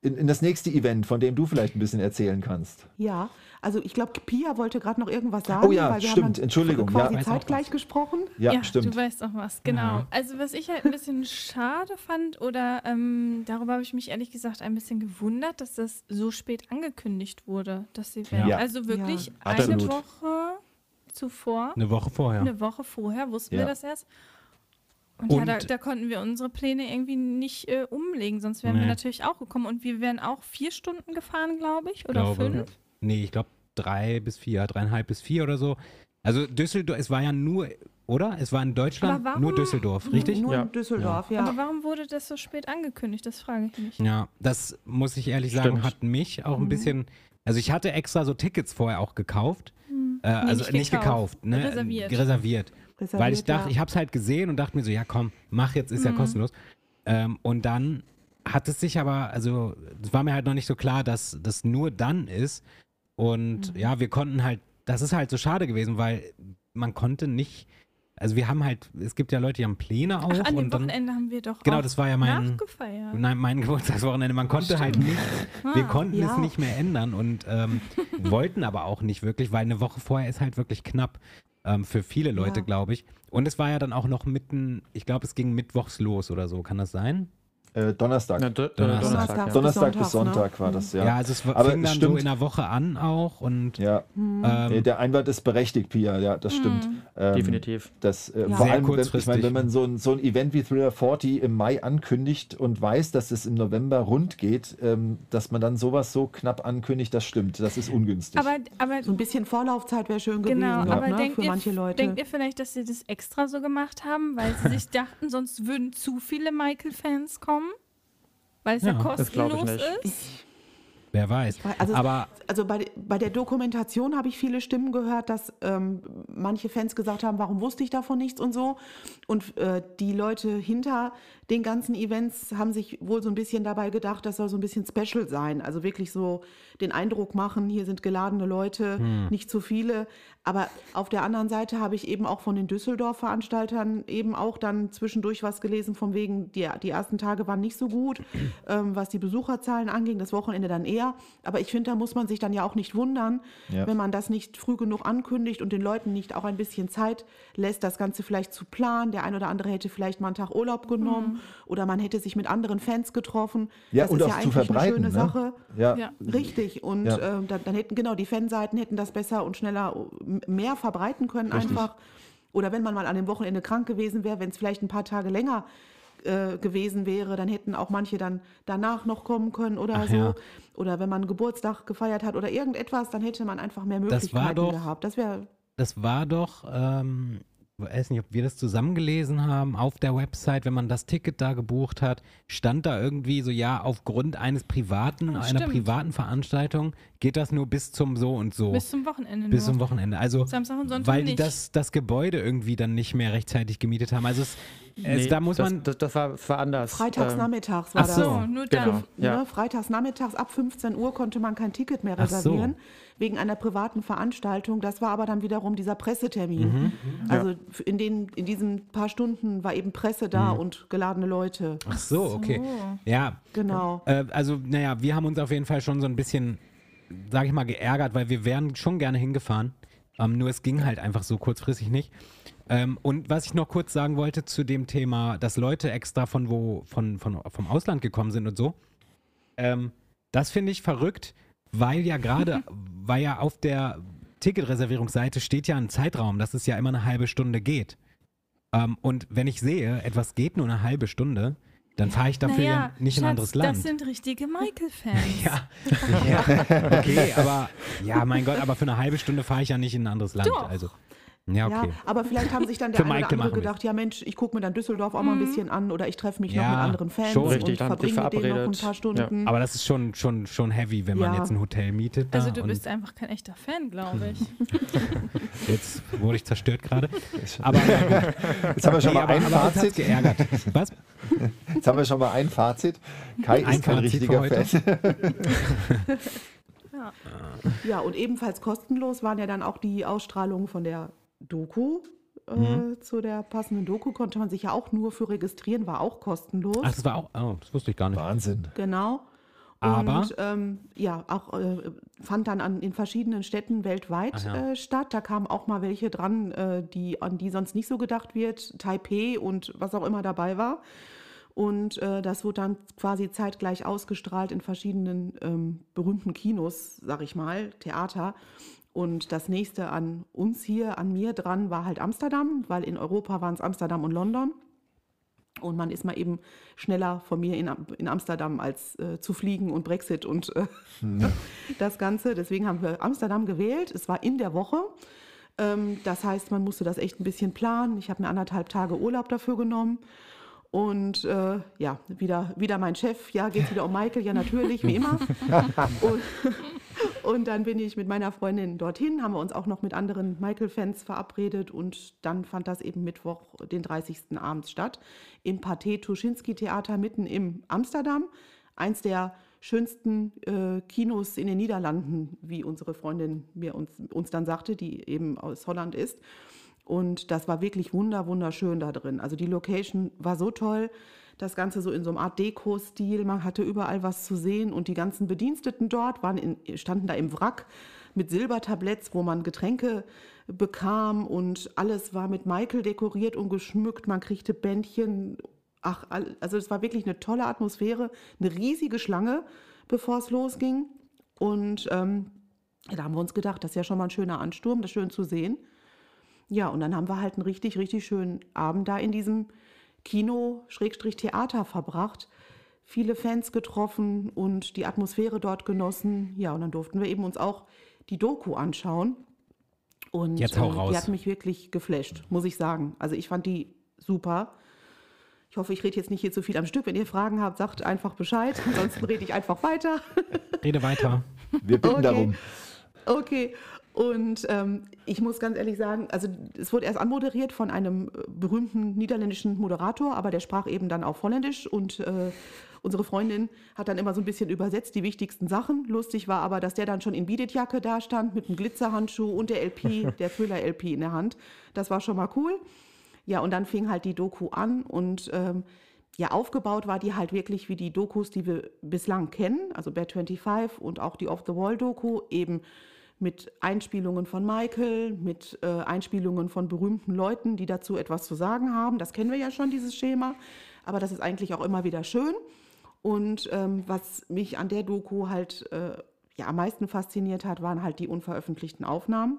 in, in das nächste Event, von dem du vielleicht ein bisschen erzählen kannst. Ja, also ich glaube, Pia wollte gerade noch irgendwas sagen. Oh ja, weil wir stimmt, Entschuldigung, quasi ja. Zeitgleich gesprochen. Ja, stimmt. du weißt auch was, genau. Ja. Also was ich halt ein bisschen schade fand oder ähm, darüber habe ich mich ehrlich gesagt ein bisschen gewundert, dass das so spät angekündigt wurde, das Event. Ja. Also wirklich Ja, eine absolut. Woche zuvor, Eine Woche vorher. eine Woche vorher wussten Ja. wir das erst. Und, ja, da, da konnten wir unsere Pläne irgendwie nicht äh, umlegen, sonst wären wir Nee. natürlich auch gekommen. Und wir wären auch vier Stunden gefahren, glaube ich, oder glaube. fünf. Nee, ich glaube drei bis vier, dreieinhalb bis vier oder so. Also Düsseldorf, es war ja nur, oder? Es war in Deutschland warum- nur Düsseldorf, richtig? Nur Ja. in Düsseldorf, ja. Aber warum wurde das so spät angekündigt? Das frage ich mich. Ja, das muss ich ehrlich sagen, Stimmt. hat mich auch ein bisschen. Also ich hatte extra so Tickets vorher auch gekauft. Äh, also nicht nicht gekauft, gekauft, ne? reserviert. Reserviert. Reserviert, Weil ich dachte, ja. ich habe es halt gesehen und dachte mir so, ja komm, mach jetzt, ist ja kostenlos. Ähm, und dann hat es sich aber, also es war mir halt noch nicht so klar, dass das nur dann ist. Und Mhm. ja, wir konnten halt, das ist halt so schade gewesen, weil man konnte nicht, also wir haben halt, es gibt ja Leute, die haben Pläne auch. Ach, an dem und dann, Wochenende haben wir doch Genau, das war ja mein- nachgefeiert. Nein, mein Geburtstagswochenende. Man konnte halt nicht, wir Ah, konnten ja. es nicht mehr ändern und ähm, wollten aber auch nicht wirklich, weil eine Woche vorher ist halt wirklich knapp ähm, für viele Leute, Ja. glaube ich. Und es war ja dann auch noch mitten, ich glaube, es ging mittwochs los oder so. Kann das sein? Äh, Donnerstag. Na, D- Donnerstag. Donnerstag, ja. Bis Donnerstag bis Sonntag, ne? War das, ja. Ja, also es Aber fing dann so stimmt. in der Woche an auch und Ja, Mhm. nee, ähm, der Einwand ist berechtigt, Pia, ja, das stimmt. Ähm, Definitiv. Das, äh, Ja. Vor Sehr allem, wenn, ich meine, wenn man so ein, so ein Event wie Thriller 40 im Mai ankündigt und weiß, dass es im November rund geht, ähm, dass man dann sowas so knapp ankündigt, das stimmt. Das ist ungünstig. Aber, aber So ein bisschen Vorlaufzeit wäre schön gewesen, genau, aber ne, denkt, für ihr, manche Leute. denkt ihr vielleicht, dass sie das extra so gemacht haben, weil sie sich dachten, sonst würden zu viele Michael-Fans kommen? Weil es ja, Ja, das glaub ich kostenlos nicht. ist? wer weiß. Also, aber also bei, bei der Dokumentation habe ich viele Stimmen gehört, dass ähm, manche Fans gesagt haben, warum wusste ich davon nichts und so. Und äh, die Leute hinter den ganzen Events haben sich wohl so ein bisschen dabei gedacht, das soll so ein bisschen special sein. Also wirklich so den Eindruck machen, hier sind geladene Leute, nicht zu viele. Aber auf der anderen Seite habe ich eben auch von den Düsseldorf-Veranstaltern eben auch dann zwischendurch was gelesen, von wegen, die, die ersten Tage waren nicht so gut, ähm, was die Besucherzahlen anging, das Wochenende dann eher. Aber ich finde, da muss man sich dann ja auch nicht wundern, Ja. wenn man das nicht früh genug ankündigt und den Leuten nicht auch ein bisschen Zeit lässt, das Ganze vielleicht zu planen. Der ein oder andere hätte vielleicht mal einen Tag Urlaub genommen oder man hätte sich mit anderen Fans getroffen. Ja, das und ist auch ja zu eigentlich verbreiten, eine schöne ne? Sache. ja. Ja. Richtig. Und Ja. ähm, dann, dann hätten, genau, die Fanseiten hätten das besser und schneller m- mehr verbreiten können Richtig. einfach. Oder wenn man mal an dem Wochenende krank gewesen wäre, wenn es vielleicht ein paar Tage länger äh, gewesen wäre, dann hätten auch manche dann danach noch kommen können oder Ach so. ja. Oder wenn man Geburtstag gefeiert hat oder irgendetwas, dann hätte man einfach mehr Das war Möglichkeiten doch- gehabt. Das wäre das war doch, ähm, weiß nicht, ob wir das zusammengelesen haben, auf der Website, wenn man das Ticket da gebucht hat, stand da irgendwie so, ja, aufgrund eines privaten, Ah, einer stimmt. privaten Veranstaltung geht das nur bis zum so und so. Bis zum Wochenende Bis nur. zum Wochenende. Also, Samstag und Sonntag weil die nicht. das, das Gebäude irgendwie dann nicht mehr rechtzeitig gemietet haben. Also, es, es, Nee, da muss das, man. Das, das, war, das war anders. freitags Ähm, nachmittags war ach das. so. so, nur Genau. dann. Ja. Ne, freitags nachmittags ab 15 Uhr konnte man kein Ticket mehr Ach so. Wegen einer privaten Veranstaltung. Das war aber dann wiederum dieser Pressetermin. Mhm. Also f- in, den, in diesen paar Stunden war eben Presse da Mhm. und geladene Leute. Ach so, okay. So. Ja, Genau. Äh, also, naja, wir haben uns auf jeden Fall schon so ein bisschen, sag ich mal, geärgert, weil wir wären schon gerne hingefahren. Ähm, nur es ging halt einfach so kurzfristig nicht. Ähm, und was ich noch kurz sagen wollte zu dem Thema, dass Leute extra von wo, von, von, vom Ausland gekommen sind und so. Ähm, das finde ich verrückt, weil ja gerade, weil ja auf der Ticketreservierungsseite steht ja ein Zeitraum, dass es ja immer eine halbe Stunde geht. Ähm, und wenn ich sehe, etwas geht nur eine halbe Stunde, dann fahre ich dafür ja Naja, nicht in ein Schatz, anderes Land. Das sind richtige Michael-Fans. Ja, ja, okay, aber ja, mein Gott, aber für eine halbe Stunde fahre ich ja nicht in ein anderes Land. Doch. Also, ja, okay. Ja, aber vielleicht haben sich dann der eine oder andere gedacht, ja Mensch, ich gucke mir dann Düsseldorf auch mal ein bisschen an oder ich treffe mich noch Ja, mit anderen Fans schon. Richtig, und verbringe mit denen noch ein verabredet. paar Stunden. Aber das ist schon, schon, schon heavy, wenn man Ja. jetzt ein Hotel mietet. Also du bist einfach kein echter Fan, glaube ich. Jetzt wurde ich zerstört gerade. Aber, Jetzt haben wir schon nee, mal ein Fazit. geärgert. Was? Jetzt haben wir schon mal ein Fazit. Kai Ein ist kein Fazit richtiger. Fan. Ja, und ebenfalls kostenlos waren ja dann auch die Ausstrahlungen von der Doku. Äh, Mhm. Zu der passenden Doku konnte man sich ja auch nur für registrieren, war auch kostenlos. Ach, das war auch, oh, das wusste ich gar nicht. Wahnsinn. Genau. Aber- Und ähm, ja, auch äh, fand dann an, in verschiedenen Städten weltweit ja. äh, statt. Da kamen auch mal welche dran, äh, die, an die sonst nicht so gedacht wird. Taipei und was auch immer dabei war. Und äh, das wurde dann quasi zeitgleich ausgestrahlt in verschiedenen ähm, berühmten Kinos, sag ich mal, Theater. Und das nächste an uns hier, an mir dran, war halt Amsterdam, weil in Europa waren es Amsterdam und London. Und man ist mal eben schneller von mir in, in Amsterdam als äh, zu fliegen und Brexit und äh, das Ganze. Deswegen haben wir Amsterdam gewählt. Es war in der Woche. Ähm, das heißt, man musste das echt ein bisschen planen. Ich habe mir anderthalb Tage Urlaub dafür genommen. Und äh, ja, wieder, wieder mein Chef. Ja, geht es wieder um Michael? Ja, natürlich, wie immer. und, Und dann bin ich mit meiner Freundin dorthin, haben wir uns auch noch mit anderen Michael-Fans verabredet und dann fand das eben Mittwoch, den 30. abends statt, im Pathé Tuschinski Theater mitten im Amsterdam. Eins der schönsten äh, Kinos in den Niederlanden, wie unsere Freundin mir uns, uns dann sagte, die eben aus Holland ist. Und das war wirklich wunder, wunderschön da drin. Also die Location war so toll. Das Ganze so in so einem Art Deko-Stil. Man hatte überall was zu sehen und die ganzen Bediensteten dort waren in, standen da im Wrack mit Silbertabletts, wo man Getränke bekam und alles war mit Michael dekoriert und geschmückt. Man kriegte Bändchen. Ach, also es war wirklich eine tolle Atmosphäre, eine riesige Schlange, bevor es losging. Und ähm, da haben wir uns gedacht, das ist ja schon mal ein schöner Ansturm, das schön zu sehen. Ja, und dann haben wir halt einen richtig, richtig schönen Abend da in diesem Kino-Theater verbracht. Viele Fans getroffen und die Atmosphäre dort genossen. Ja, und dann durften wir eben uns auch die Doku anschauen. Und Jetzt hau äh, raus. die hat mich wirklich geflasht, muss ich sagen. Also ich fand die super. Ich hoffe, ich rede jetzt nicht hier zu viel am Stück. Wenn ihr Fragen habt, sagt einfach Bescheid. Ansonsten rede ich einfach weiter. Rede weiter. Wir bitten Okay. darum. Okay. Und ähm, ich muss ganz ehrlich sagen, also es wurde erst anmoderiert von einem äh, berühmten niederländischen Moderator, aber der sprach eben dann auf Holländisch und äh, unsere Freundin hat dann immer so ein bisschen übersetzt die wichtigsten Sachen. Lustig war aber, dass der dann schon in Bietetjacke da stand mit einem Glitzerhandschuh und der LP, der Thriller-LP in der Hand. Das war schon mal cool. Ja, und dann fing halt die Doku an und ähm, ja, aufgebaut war die halt wirklich wie die Dokus, die wir bislang kennen, also Bad 25 und auch die Off-the-Wall-Doku, eben mit Einspielungen von Michael, mit äh, Einspielungen von berühmten Leuten, die dazu etwas zu sagen haben. Das kennen wir ja schon, dieses Schema. Aber das ist eigentlich auch immer wieder schön. Und ähm, was mich an der Doku halt äh, ja, am meisten fasziniert hat, waren halt die unveröffentlichten Aufnahmen.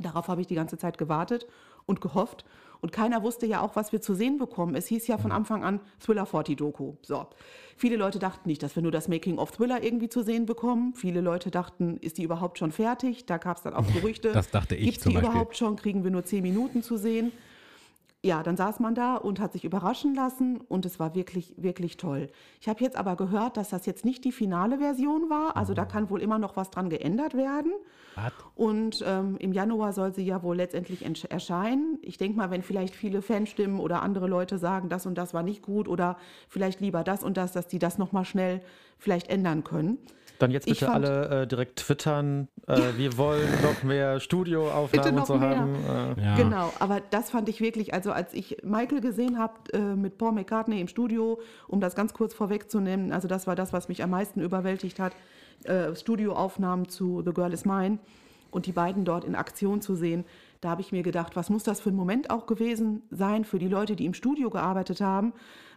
Darauf habe ich die ganze Zeit gewartet und gehofft. Und keiner wusste ja auch, was wir zu sehen bekommen. Es hieß ja von Anfang an Thriller 40 Doku. So. Viele Leute dachten nicht, dass wir nur das Making of Thriller irgendwie zu sehen bekommen. Viele Leute dachten, ist die überhaupt schon fertig? Da gab es dann auch Gerüchte. Das dachte ich Gibt's zum die Beispiel. überhaupt schon? Kriegen wir nur zehn Minuten zu sehen? Ja, dann saß man da und hat sich überraschen lassen und es war wirklich, wirklich toll. Ich habe jetzt aber gehört, dass das jetzt nicht die finale Version war. Also da kann wohl immer noch was dran geändert werden. Was? Und ähm, im Januar soll sie ja wohl letztendlich erscheinen. Ich denke mal, wenn vielleicht viele Fanstimmen oder andere Leute sagen, das und das war nicht gut oder vielleicht lieber das und das, dass die das nochmal schnell vielleicht ändern können. Dann jetzt bitte fand- alle äh, direkt twittern. Äh, wir wollen noch mehr Studioaufnahmen noch und so mehr. haben. Äh, Ja. Genau, aber das fand ich wirklich, also als ich Michael gesehen habe äh, mit Paul McCartney im Studio, um das ganz kurz vorwegzunehmen, also das war das, was mich am meisten überwältigt hat, äh, Studioaufnahmen zu The Girl Is Mine und die beiden dort in Aktion zu sehen, da habe ich mir gedacht, was muss das für ein Moment auch gewesen sein für die Leute, die im Studio gearbeitet haben,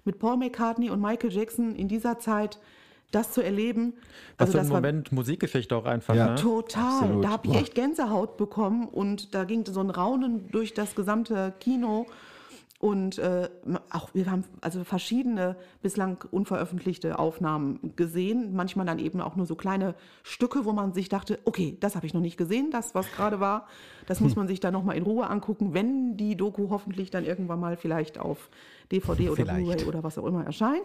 mit Paul McCartney und Michael Jackson in dieser Zeit das zu erleben. was für ein Also das war Moment Musikgeschichte auch einfach. Ja. Ne? Total. Absolut. Da habe ich echt Gänsehaut bekommen und da ging so ein Raunen durch das gesamte Kino. Und äh, auch wir haben also verschiedene bislang unveröffentlichte Aufnahmen gesehen, manchmal dann eben auch nur so kleine Stücke, wo man sich dachte, okay, das habe ich noch nicht gesehen, das was gerade war, das muss man sich dann noch mal in Ruhe angucken, wenn die Doku hoffentlich dann irgendwann mal vielleicht auf DVD oder. Blu-ray oder was auch immer erscheint.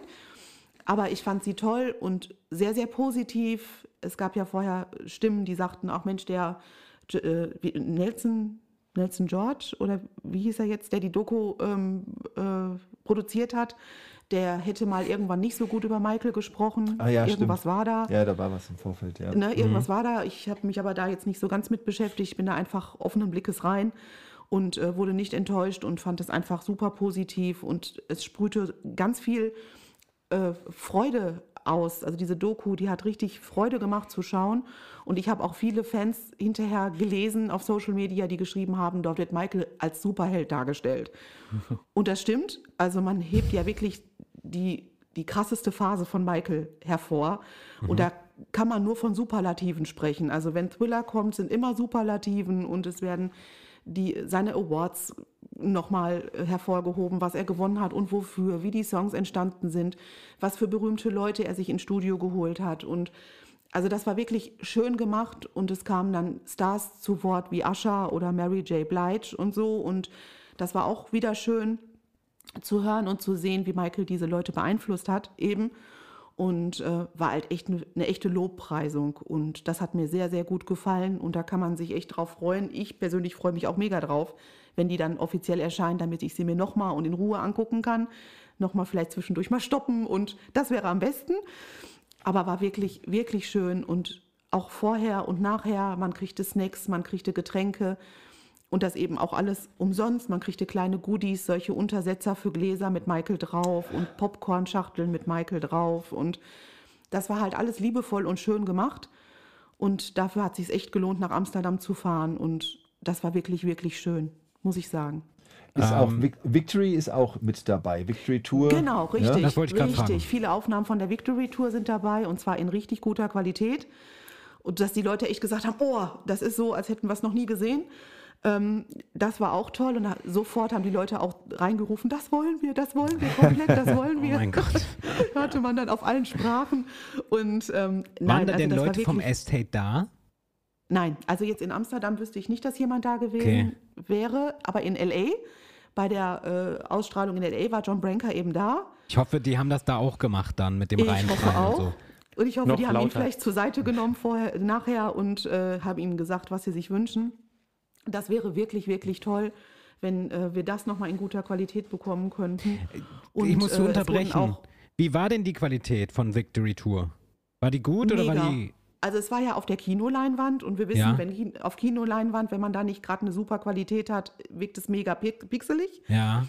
Aber ich fand sie toll und sehr, sehr positiv. Es gab ja vorher Stimmen, die sagten, auch Mensch, der äh, Nelson, Nelson George oder wie hieß er jetzt, der die Doku ähm, äh, produziert hat, der hätte mal irgendwann nicht so gut über Michael gesprochen. Ah ja, Irgendwas stimmt. war da. Ja, da war was im Vorfeld, ja. Ne, irgendwas war da. Ich habe mich aber da jetzt nicht so ganz mit beschäftigt. Ich bin da einfach offenen Blickes rein und äh, wurde nicht enttäuscht und fand es einfach super positiv und es sprühte ganz viel äh, Freude aus. Also diese Doku, die hat richtig Freude gemacht zu schauen. Und ich habe auch viele Fans hinterher gelesen auf Social Media, die geschrieben haben, dort wird Michael als Superheld dargestellt. Und das stimmt. Also man hebt ja wirklich die, die krasseste Phase von Michael hervor. Und da kann man nur von Superlativen sprechen. Also wenn Thriller kommt, sind immer Superlativen und es werden die, seine Awards nochmal hervorgehoben, was er gewonnen hat und wofür, wie die Songs entstanden sind, was für berühmte Leute er sich ins Studio geholt hat. Und also das war wirklich schön gemacht und es kamen dann Stars zu Wort wie Usher oder Mary J. Blige und so. Und das war auch wieder schön zu hören und zu sehen, wie Michael diese Leute beeinflusst hat eben. Und äh, war halt echt eine ne echte Lobpreisung. Und das hat mir sehr, sehr gut gefallen und da kann man sich echt drauf freuen. Ich persönlich freue mich auch mega drauf, wenn die dann offiziell erscheinen, damit ich sie mir nochmal und in Ruhe angucken kann. Nochmal vielleicht zwischendurch mal stoppen und das wäre am besten. Aber war wirklich, wirklich schön und auch vorher und nachher, man kriegte Snacks, man kriegte Getränke und das eben auch alles umsonst. Man kriegte kleine Goodies, solche Untersetzer für Gläser mit Michael drauf und Popcornschachteln mit Michael drauf. Und das war halt alles liebevoll und schön gemacht. Und dafür hat es sich echt gelohnt, nach Amsterdam zu fahren. Und das war wirklich, wirklich schön, muss ich sagen. Ist auch Vic Victory ist auch mit dabei. Victory Tour. Genau, richtig. Das wollte ich richtig. fragen. Viele Aufnahmen von der Victory Tour sind dabei und zwar in richtig guter Qualität. Und dass die Leute echt gesagt haben, oh, das ist so, als hätten wir es noch nie gesehen. Ähm, das war auch toll und da, sofort haben die Leute auch reingerufen, das wollen wir, das wollen wir komplett, das wollen wir. Oh mein Gott. Hörte man dann auf allen Sprachen. Und, ähm, Waren nein, da also denn war Leute vom Estate da? Nein, also jetzt in Amsterdam wüsste ich nicht, dass jemand da gewesen wäre, aber in L.A., bei der äh, Ausstrahlung in L.A. war John Branker eben da. Ich hoffe, die haben das da auch gemacht dann mit dem Ich Reinfallen hoffe auch. und so. Und ich hoffe, Noch die haben ihn lauter. vielleicht zur Seite genommen vorher, nachher und äh, haben ihm gesagt, was sie sich wünschen. Das wäre wirklich, wirklich toll, wenn äh, wir das nochmal in guter Qualität bekommen könnten. Und, ich muss äh, unterbrechen. Auch Wie war denn die Qualität von Victory Tour? War die gut oder war mega. die. Also es war ja auf der Kinoleinwand und wir wissen, Ja. wenn auf Kinoleinwand, wenn man da nicht gerade eine super Qualität hat, wirkt es mega pi- pixelig. Ja.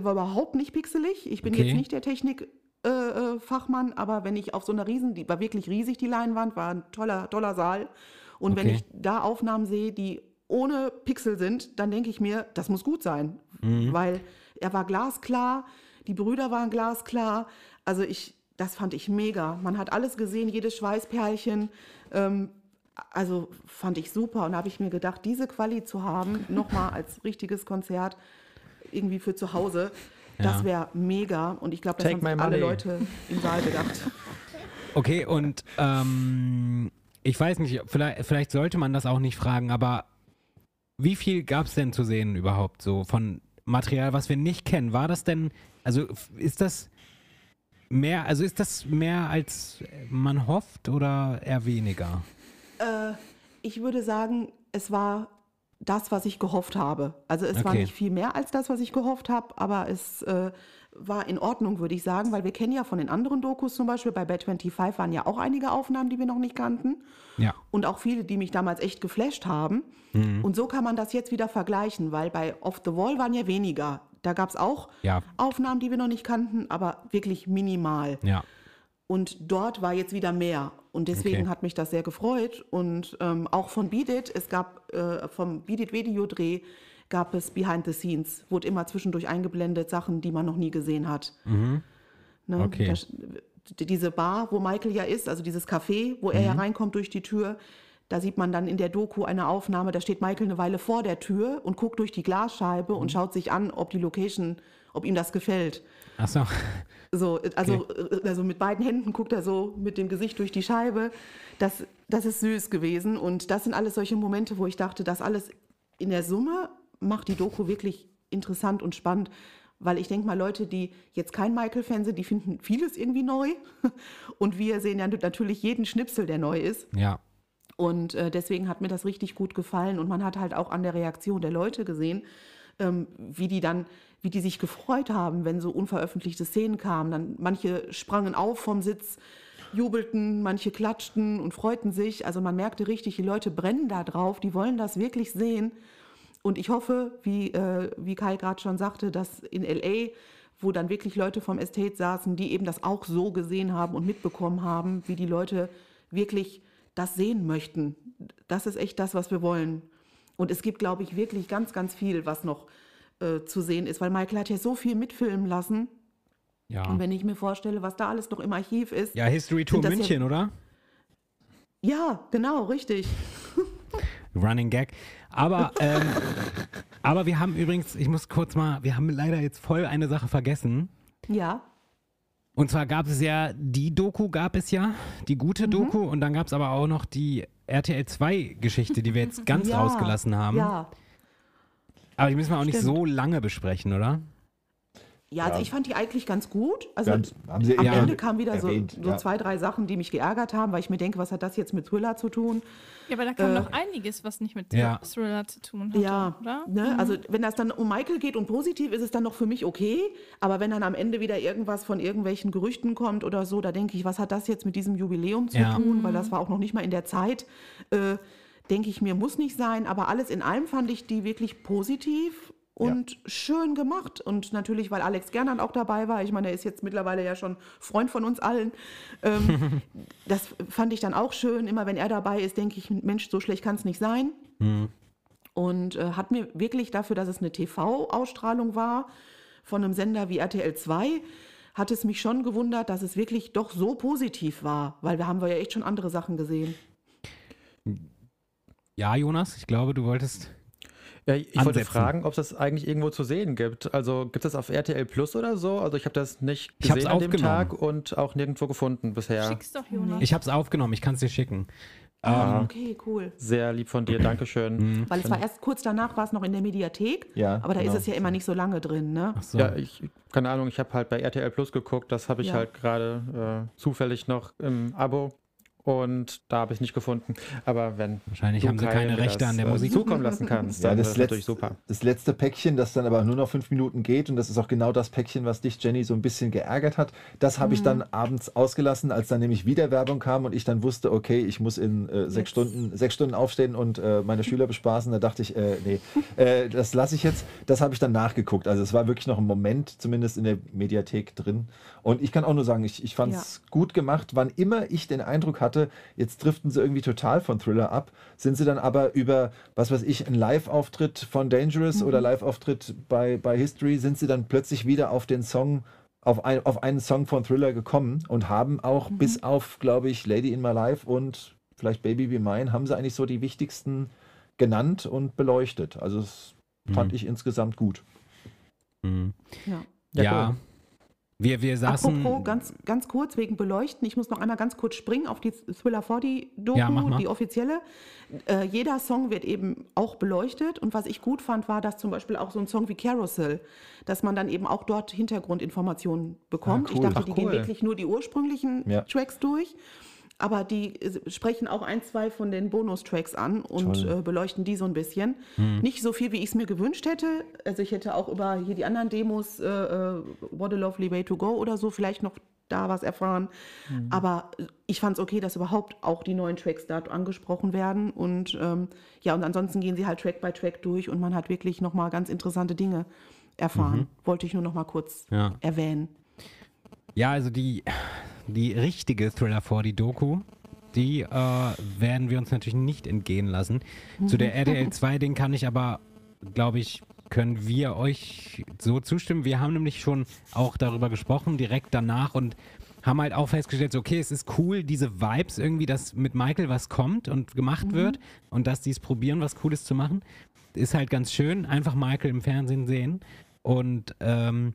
war überhaupt nicht pixelig. Ich bin Okay. jetzt nicht der Technikfachmann, äh, Fachmann, aber wenn ich auf so einer Riesen, die war wirklich riesig, die Leinwand, war ein toller, toller Saal. Und wenn Okay. ich da Aufnahmen sehe, die ohne Pixel sind, dann denke ich mir, das muss gut sein. Mhm. Weil er war glasklar, die Brüder waren glasklar. Also ich, das fand ich mega. Man hat alles gesehen, jedes Schweißperlchen. Ähm, also fand ich super. Und da habe ich mir gedacht, diese Quali zu haben, nochmal als richtiges Konzert, irgendwie für zu Hause, Ja. das wäre mega. Und ich glaube, das Take haben alle. Leute im Saal gedacht. Okay, und ähm, ich weiß nicht, vielleicht, vielleicht sollte man das auch nicht fragen, aber wie viel gab es denn zu sehen überhaupt so von Material, was wir nicht kennen? War das denn, also ist das mehr, also ist das mehr als man hofft oder eher weniger? Äh, ich würde sagen, es war das, was ich gehofft habe. Also es war Okay. nicht viel mehr als das, was ich gehofft habe, aber es äh, war in Ordnung, würde ich sagen, weil wir kennen ja von den anderen Dokus zum Beispiel, bei Bad 25 waren ja auch einige Aufnahmen, die wir noch nicht kannten. Ja. Und auch viele, die mich damals echt geflasht haben. Mhm. Und so kann man das jetzt wieder vergleichen, weil bei Off the Wall waren ja weniger. Da gab es auch Ja. Aufnahmen, die wir noch nicht kannten, aber wirklich minimal. Ja. Und dort war jetzt wieder mehr. Und deswegen Okay. hat mich das sehr gefreut. Und ähm, auch von Beat It, es gab äh, vom Beat It Videodreh gab es Behind the Scenes, wurde immer zwischendurch eingeblendet, Sachen, die man noch nie gesehen hat. Ne? Okay. Das, diese Bar, wo Michael ja ist, also dieses Café, wo er ja reinkommt durch die Tür, da sieht man dann in der Doku eine Aufnahme, da steht Michael eine Weile vor der Tür und guckt durch die Glasscheibe und schaut sich an, ob die Location, ob ihm das gefällt. Achso. So, also, äh, also mit beiden Händen guckt er so mit dem Gesicht durch die Scheibe. Das, das ist süß gewesen. Und das sind alles solche Momente, wo ich dachte, das alles in der Summe macht die Doku wirklich interessant und spannend. Weil ich denke mal, Leute, die jetzt kein Michael-Fan sind, die finden vieles irgendwie neu. Und wir sehen ja natürlich jeden Schnipsel, der neu ist. Ja. Und äh, deswegen hat mir das richtig gut gefallen. Und man hat halt auch an der Reaktion der Leute gesehen, ähm, wie die dann, wie die sich gefreut haben, wenn so unveröffentlichte Szenen kamen. Dann manche sprangen auf vom Sitz, jubelten, manche klatschten und freuten sich. Also man merkte richtig, die Leute brennen da drauf, die wollen das wirklich sehen. Und ich hoffe, wie, äh, wie Kai gerade schon sagte, dass in LA, wo dann wirklich Leute vom Estate saßen, die eben das auch so gesehen haben und mitbekommen haben, wie die Leute wirklich das sehen möchten. Das ist echt das, was wir wollen. Und es gibt, glaube ich, wirklich ganz, ganz viel, was noch äh, zu sehen ist, weil Michael hat ja so viel mitfilmen lassen. Ja. Und wenn ich mir vorstelle, was da alles noch im Archiv ist. Ja, History Tour das ja- München, oder? Ja, genau, richtig. Running Gag. Aber, ähm, aber wir haben übrigens, ich muss kurz mal, wir haben leider jetzt voll eine Sache vergessen. Ja. Und zwar gab es ja, die Doku gab es ja, die gute Mhm. Doku, und dann gab es aber auch noch die RTL 2 Geschichte, die wir jetzt ganz ja, rausgelassen haben. Ja. Aber die müssen wir auch nicht Stimmt. so lange besprechen, oder? Ja, also Ja. ich fand die eigentlich ganz gut. Also Sie am Ende kamen wieder erwähnt, so, so ja. zwei, drei Sachen, die mich geärgert haben, weil ich mir denke, was hat das jetzt mit Thriller zu tun? Ja, aber da kam Äh, noch einiges, was nicht mit Ja. Thriller zu tun hatte, Ja, oder? ne? also wenn das dann um Michael geht und positiv, ist es dann noch für mich okay. Aber wenn dann am Ende wieder irgendwas von irgendwelchen Gerüchten kommt oder so, da denke ich, was hat das jetzt mit diesem Jubiläum zu Ja. tun? Weil das war auch noch nicht mal in der Zeit. Äh, denke ich mir, muss nicht sein. Aber alles in allem fand ich die wirklich positiv und schön gemacht. Und natürlich, weil Alex Gernand auch dabei war. Ich meine, er ist jetzt mittlerweile ja schon Freund von uns allen. Ähm, das fand ich dann auch schön. Immer wenn er dabei ist, denke ich, Mensch, so schlecht kann es nicht sein. Und äh, hat mir wirklich dafür, dass es eine TV-Ausstrahlung war von einem Sender wie RTL 2, hat es mich schon gewundert, dass es wirklich doch so positiv war, weil wir haben wir ja echt schon andere Sachen gesehen. Ja, Jonas, ich glaube, du wolltest. Ja, ich wollte Ansetzen. fragen, ob es das eigentlich irgendwo zu sehen gibt. Also gibt es das auf RTL Plus oder so? Also ich habe das nicht Ich hab's gesehen an dem. Tag und auch nirgendwo gefunden bisher. Schick's doch, Jonas. Ich habe es aufgenommen, ich kann es dir schicken. Ah. Ähm, Okay, cool. Sehr lieb von dir, Dankeschön. Weil es war erst kurz danach, war es noch in der Mediathek, Ja, aber da genau. ist es ja immer nicht so lange drin, ne? ach so. Ja, ich, keine Ahnung, ich habe halt bei RTL Plus geguckt, das habe ich Ja. halt gerade äh, zufällig noch im Abo und da habe ich es nicht gefunden. Aber wenn Wahrscheinlich du, haben sie Kai, keine Rechte das, an der äh, Musik. zukommen lassen kannst, Ja, dann das, ist natürlich letzte, super. das letzte Päckchen, das dann aber nur noch fünf Minuten geht, und das ist auch genau das Päckchen, was dich, Jenny, so ein bisschen geärgert hat. Das habe ich dann abends ausgelassen, als dann nämlich wieder Werbung kam und ich dann wusste, okay, ich muss in äh, sechs. Stunden, sechs Stunden aufstehen und äh, meine Schüler bespaßen. Da dachte ich, äh, nee, äh, das lasse ich jetzt. Das habe ich dann nachgeguckt. Also es war wirklich noch ein Moment, zumindest in der Mediathek drin. Und ich kann auch nur sagen, ich, ich fand es gut gemacht. Wann immer ich den Eindruck hatte, jetzt driften sie irgendwie total von Thriller ab, sind sie dann aber über, was weiß ich, einen Live-Auftritt von Dangerous oder Live-Auftritt bei, bei History, sind sie dann plötzlich wieder auf den Song, auf, ein, auf einen Song von Thriller gekommen und haben auch bis auf, glaube ich, Lady in My Life und vielleicht Baby Be Mine, haben sie eigentlich so die wichtigsten genannt und beleuchtet. Also das fand Mhm. ich insgesamt gut. Mhm. Ja. Ja. Ja, cool. Wir, wir saßen. Apropos, ganz, ganz kurz wegen Beleuchten, ich muss noch einmal ganz kurz springen auf die Thriller 40 Doku, Ja, mach mal. die offizielle. Äh, jeder Song wird eben auch beleuchtet und was ich gut fand, war, dass zum Beispiel auch so ein Song wie Carousel, dass man dann eben auch dort Hintergrundinformationen bekommt. Ah, Ich cool. dachte, Ach, die gehen cool. wirklich nur die ursprünglichen Ja. Tracks durch. Aber die äh, sprechen auch ein, zwei von den Bonustracks an und äh, beleuchten die so ein bisschen. Nicht so viel, wie ich es mir gewünscht hätte. Also ich hätte auch über hier die anderen Demos, äh, äh, What a Lovely Way to Go oder so, vielleicht noch da was erfahren. Aber äh, ich fand es okay, dass überhaupt auch die neuen Tracks da angesprochen werden. Und ähm, ja, und ansonsten gehen sie halt Track by Track durch und man hat wirklich nochmal ganz interessante Dinge erfahren. Wollte ich nur noch mal kurz Ja. erwähnen. Ja, also die, die richtige Thriller 40 Doku, die äh, werden wir uns natürlich nicht entgehen lassen. Zu der RTL 2, den kann ich aber, glaube ich, können wir euch so zustimmen. Wir haben nämlich schon auch darüber gesprochen, direkt danach und haben halt auch festgestellt, so, okay, es ist cool, diese Vibes irgendwie, dass mit Michael was kommt und gemacht wird und dass die es probieren, was Cooles zu machen. Ist halt ganz schön, einfach Michael im Fernsehen sehen. Und ähm,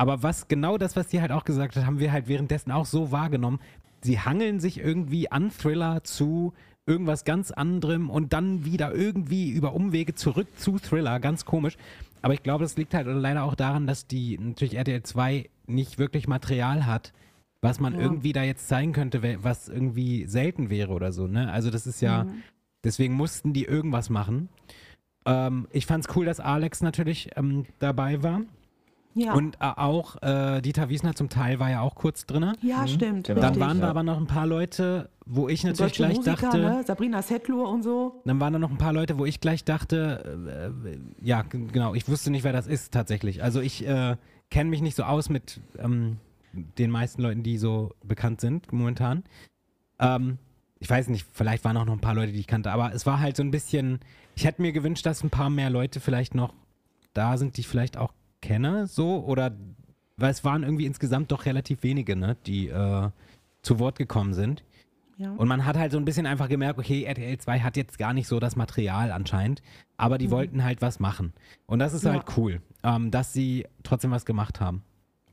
aber was genau das, was die halt auch gesagt hat, haben wir halt währenddessen auch so wahrgenommen. Sie hangeln sich irgendwie an Thriller zu irgendwas ganz anderem und dann wieder irgendwie über Umwege zurück zu Thriller. Ganz komisch. Aber ich glaube, das liegt halt leider auch daran, dass die natürlich RTL 2 nicht wirklich Material hat, was man Ja. irgendwie da jetzt zeigen könnte, was irgendwie selten wäre oder so. Ne? Also das ist ja, deswegen mussten die irgendwas machen. Ähm, ich fand's cool, dass Alex natürlich ähm, dabei war. Ja, Und äh, auch äh, Dieter Wiesner zum Teil war ja auch kurz drin. ja stimmt. Genau. Dann waren da ja. aber noch ein paar Leute, wo ich natürlich gleich Musiker, dachte, ne? Sabrina Settler und so. dann waren da noch ein paar Leute, wo ich gleich dachte, äh, ja, genau, ich wusste nicht, wer das ist tatsächlich. Also ich äh, kenne mich nicht so aus mit ähm, den meisten Leuten, die so bekannt sind momentan. Ähm, ich weiß nicht, vielleicht waren auch noch ein paar Leute, die ich kannte, aber es war halt so ein bisschen, ich hätte mir gewünscht, dass ein paar mehr Leute vielleicht noch da sind, die ich vielleicht auch kenne, so, oder, weil es waren irgendwie insgesamt doch relativ wenige, ne, die äh, zu Wort gekommen sind. Ja. Und man hat halt so ein bisschen einfach gemerkt, okay, RTL 2 hat jetzt gar nicht so das Material anscheinend, aber die wollten halt was machen. Und das ist Ja. halt cool, ähm, dass sie trotzdem was gemacht haben.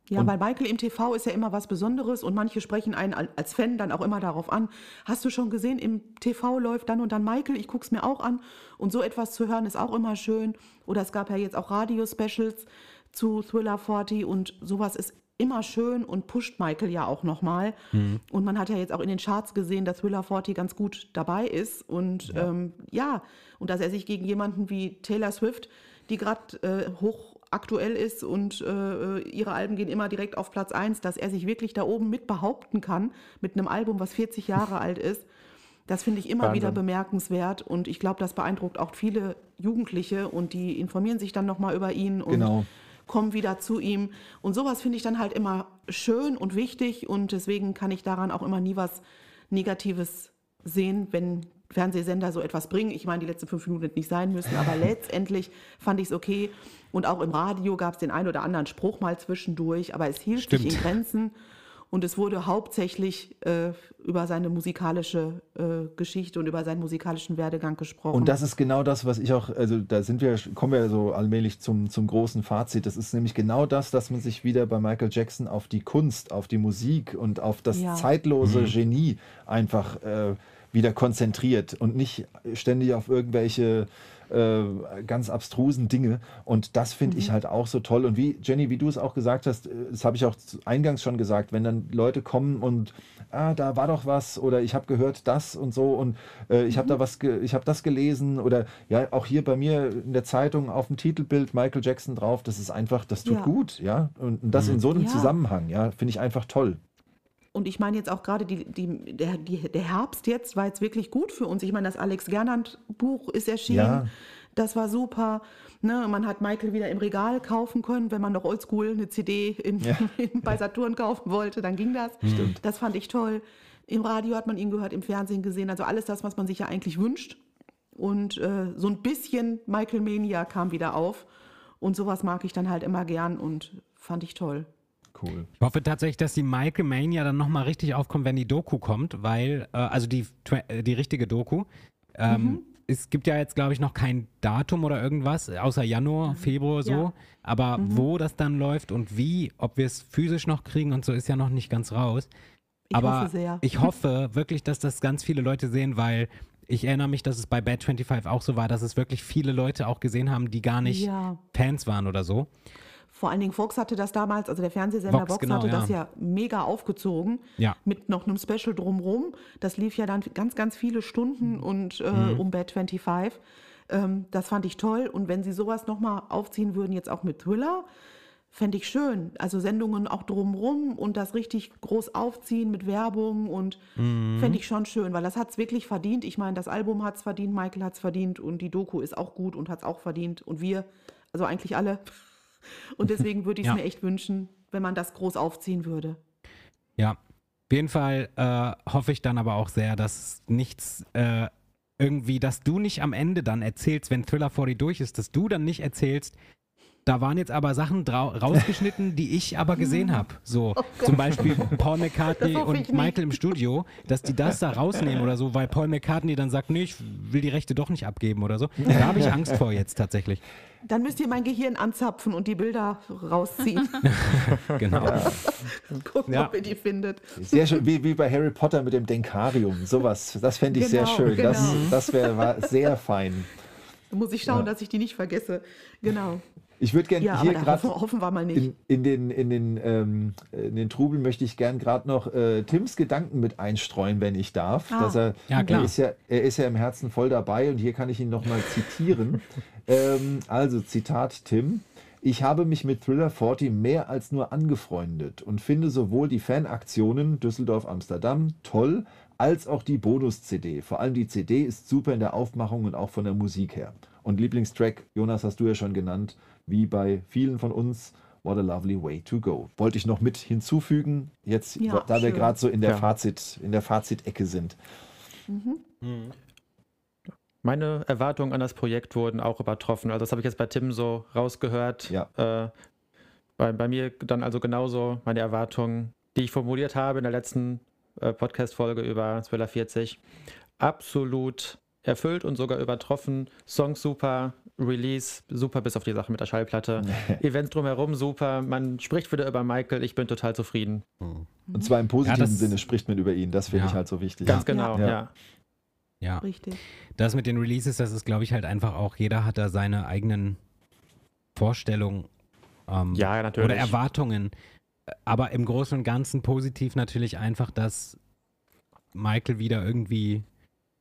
Ja, Und- weil Michael im TV ist ja immer was Besonderes und manche sprechen einen al- als Fan dann auch immer darauf an. Hast du schon gesehen, im TV läuft dann und dann Michael, ich guck's mir auch an. Und so etwas zu hören ist auch immer schön. Oder es gab ja jetzt auch Radio-Specials zu Thriller 40 und sowas ist immer schön und pusht Michael ja auch nochmal. Mhm. Und man hat ja jetzt auch in den Charts gesehen, dass Thriller 40 ganz gut dabei ist. Und ja, ähm, ja und dass er sich gegen jemanden wie Taylor Swift, die gerade äh, hoch aktuell ist und äh, ihre Alben gehen immer direkt auf Platz 1, dass er sich wirklich da oben mit behaupten kann, mit einem Album, was 40 Jahre alt ist. Das finde ich immer Wahnsinn. wieder bemerkenswert und ich glaube, das beeindruckt auch viele Jugendliche und die informieren sich dann nochmal über ihn und genau. Kommen wieder zu ihm. Und sowas finde ich dann halt immer schön und wichtig und deswegen kann ich daran auch immer nie was Negatives sehen, wenn Fernsehsender so etwas bringen. Ich meine, die letzten fünf Minuten nicht sein müssen, aber letztendlich fand ich es okay. Und auch im Radio gab es den einen oder anderen Spruch mal zwischendurch, aber es hielt Stimmt. sich in Grenzen. Und es wurde hauptsächlich äh, über seine musikalische äh, Geschichte und über seinen musikalischen Werdegang gesprochen. Und das ist genau das, was ich auch, also da sind wir, kommen wir so allmählich zum, zum großen Fazit. Das ist nämlich genau das, dass man sich wieder bei Michael Jackson auf die Kunst, auf die Musik und auf das ja. zeitlose mhm. Genie einfach äh, wieder konzentriert und nicht ständig auf irgendwelche äh, ganz abstrusen Dinge. Und das finde mhm. ich halt auch so toll. Und wie, Jenny, wie du es auch gesagt hast, äh, das habe ich auch eingangs schon gesagt, wenn dann Leute kommen und ah, da war doch was oder ich habe gehört das und so und äh, ich mhm. habe da was, ich habe das gelesen oder ja, auch hier bei mir in der Zeitung auf dem Titelbild Michael Jackson drauf, das ist einfach, das tut ja. gut, ja. Und, und das mhm. in so einem ja. Zusammenhang, ja, finde ich einfach toll. Und ich meine jetzt auch gerade die, die, der, die, der Herbst jetzt war jetzt wirklich gut für uns. Ich meine, das Alex Gernand Buch ist erschienen. Ja. Das war super. Ne, man hat Michael wieder im Regal kaufen können, wenn man noch oldschool eine CD in, ja. in, bei Saturn kaufen wollte, dann ging das. Stimmt. Das fand ich toll. Im Radio hat man ihn gehört, im Fernsehen gesehen. Also alles das, was man sich ja eigentlich wünscht. Und äh, so ein bisschen Michael Mania kam wieder auf. Und sowas mag ich dann halt immer gern und fand ich toll. Cool. Ich hoffe tatsächlich, dass die Michael Mania dann nochmal richtig aufkommt, wenn die Doku kommt, weil, äh, also die, äh, die richtige Doku. Ähm, mhm. Es gibt ja jetzt, glaube ich, noch kein Datum oder irgendwas, außer Januar, Februar so. Ja. Aber mhm. wo das dann läuft und wie, ob wir es physisch noch kriegen und so, ist ja noch nicht ganz raus. Ich Aber hoffe sehr. ich hoffe wirklich, dass das ganz viele Leute sehen, weil ich erinnere mich, dass es bei Bad 25 auch so war, dass es wirklich viele Leute auch gesehen haben, die gar nicht ja. Fans waren oder so. Vor allen Dingen Fox hatte das damals, also der Fernsehsender Vox, Vox genau, hatte ja. das ja mega aufgezogen. Ja. Mit noch einem Special drumrum. Das lief ja dann ganz, ganz viele Stunden und äh, mhm. um Bad 25. Ähm, das fand ich toll. Und wenn sie sowas nochmal aufziehen würden, jetzt auch mit Thriller, fände ich schön. Also Sendungen auch drumrum und das richtig groß aufziehen mit Werbung und mhm. fände ich schon schön, weil das hat es wirklich verdient. Ich meine, das Album hat es verdient, Michael hat es verdient und die Doku ist auch gut und hat es auch verdient und wir, also eigentlich alle. Und deswegen würde ich es ja. mir echt wünschen, wenn man das groß aufziehen würde. Ja, auf jeden Fall äh, hoffe ich dann aber auch sehr, dass nichts äh, irgendwie, dass du nicht am Ende dann erzählst, wenn Thriller 40 durch ist, dass du dann nicht erzählst, da waren jetzt aber Sachen rausgeschnitten, die ich aber gesehen habe. So oh zum Beispiel Paul McCartney und Michael im Studio, dass die das da rausnehmen oder so, weil Paul McCartney dann sagt, nee, ich will die Rechte doch nicht abgeben oder so. Da habe ich Angst vor jetzt tatsächlich. Dann müsst ihr mein Gehirn anzapfen und die Bilder rausziehen. genau. Gucken, ja. ob ihr die findet. Sehr schön, wie, wie bei Harry Potter mit dem Denkarium. Sowas, das fände ich genau, sehr schön. Genau. Das, das wäre sehr fein. Da muss ich schauen, ja. dass ich die nicht vergesse. Genau. Ich würde gerne ja, hier gerade hoffen, wir mal nicht. In, in, den, in, den, ähm, in den Trubel möchte ich gern gerade noch äh, Tims Gedanken mit einstreuen, wenn ich darf. Ah. Dass er, ja, klar. Er ist ja, er ist ja im Herzen voll dabei und hier kann ich ihn nochmal zitieren. ähm, also, Zitat Tim. Ich habe mich mit Thriller 40 mehr als nur angefreundet und finde sowohl die Fanaktionen Düsseldorf-Amsterdam toll, als auch die Bonus-CD. Vor allem die CD ist super in der Aufmachung und auch von der Musik her. Und Lieblingstrack, Jonas, hast du ja schon genannt, wie bei vielen von uns. What a lovely way to go. Wollte ich noch mit hinzufügen, jetzt, ja, da schön. wir gerade so in der ja. Fazit, in der Fazitecke sind. Mhm. Mhm. Meine Erwartungen an das Projekt wurden auch übertroffen. Also das habe ich jetzt bei Tim so rausgehört. Ja. Äh, bei, bei mir dann also genauso meine Erwartungen, die ich formuliert habe in der letzten äh, Podcast-Folge über Thriller 40. Absolut erfüllt und sogar übertroffen. Song super, Release super, bis auf die Sache mit der Schallplatte. Events drumherum super. Man spricht wieder über Michael. Ich bin total zufrieden. Mhm. Und zwar im positiven ja, Sinne spricht man über ihn. Das finde ja. ich halt so wichtig. Ganz genau, ja. ja. Ja. Richtig. Das mit den Releases, das ist, glaube ich, halt einfach auch, jeder hat da seine eigenen Vorstellungen, Ähm, Ja, natürlich. Oder Erwartungen. Aber im Großen und Ganzen positiv natürlich einfach, dass Michael wieder irgendwie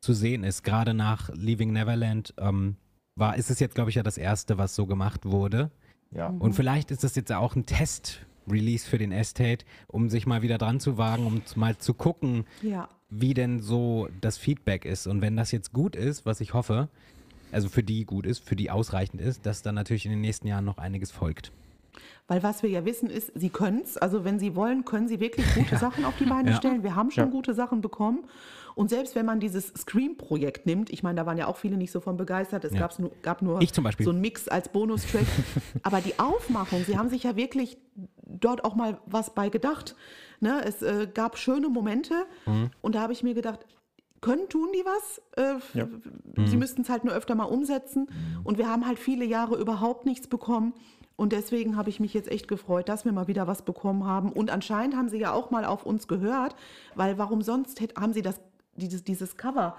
zu sehen ist. Gerade nach Leaving Neverland ähm, war, ist es jetzt, glaube ich, ja das erste, was so gemacht wurde. Ja. Und vielleicht ist das jetzt auch ein Test-Release für den Estate, um sich mal wieder dran zu wagen, um mal zu gucken, Ja. wie denn so das Feedback ist. Und wenn das jetzt gut ist, was ich hoffe, also für die gut ist, für die ausreichend ist, dass dann natürlich in den nächsten Jahren noch einiges folgt. Weil was wir ja wissen ist, sie können es. Also wenn sie wollen, können sie wirklich gute Sachen auf die Beine Ja. stellen. Wir haben schon Ja. gute Sachen bekommen. Und selbst wenn man dieses Scream-Projekt nimmt, ich meine, da waren ja auch viele nicht so von begeistert. Es Ja. gab's nur, gab nur Ich zum Beispiel. so einen Mix als Bonustrack. Aber die Aufmachung, sie haben sich ja wirklich dort auch mal was bei gedacht. Ne? Es äh, gab schöne Momente. Mhm. Und da habe ich mir gedacht, können tun die was? Äh, Ja. Sie müssten es halt nur öfter mal umsetzen. Und wir haben halt viele Jahre überhaupt nichts bekommen. Und deswegen habe ich mich jetzt echt gefreut, dass wir mal wieder was bekommen haben. Und anscheinend haben sie ja auch mal auf uns gehört, weil warum sonst haben sie das, dieses, dieses Cover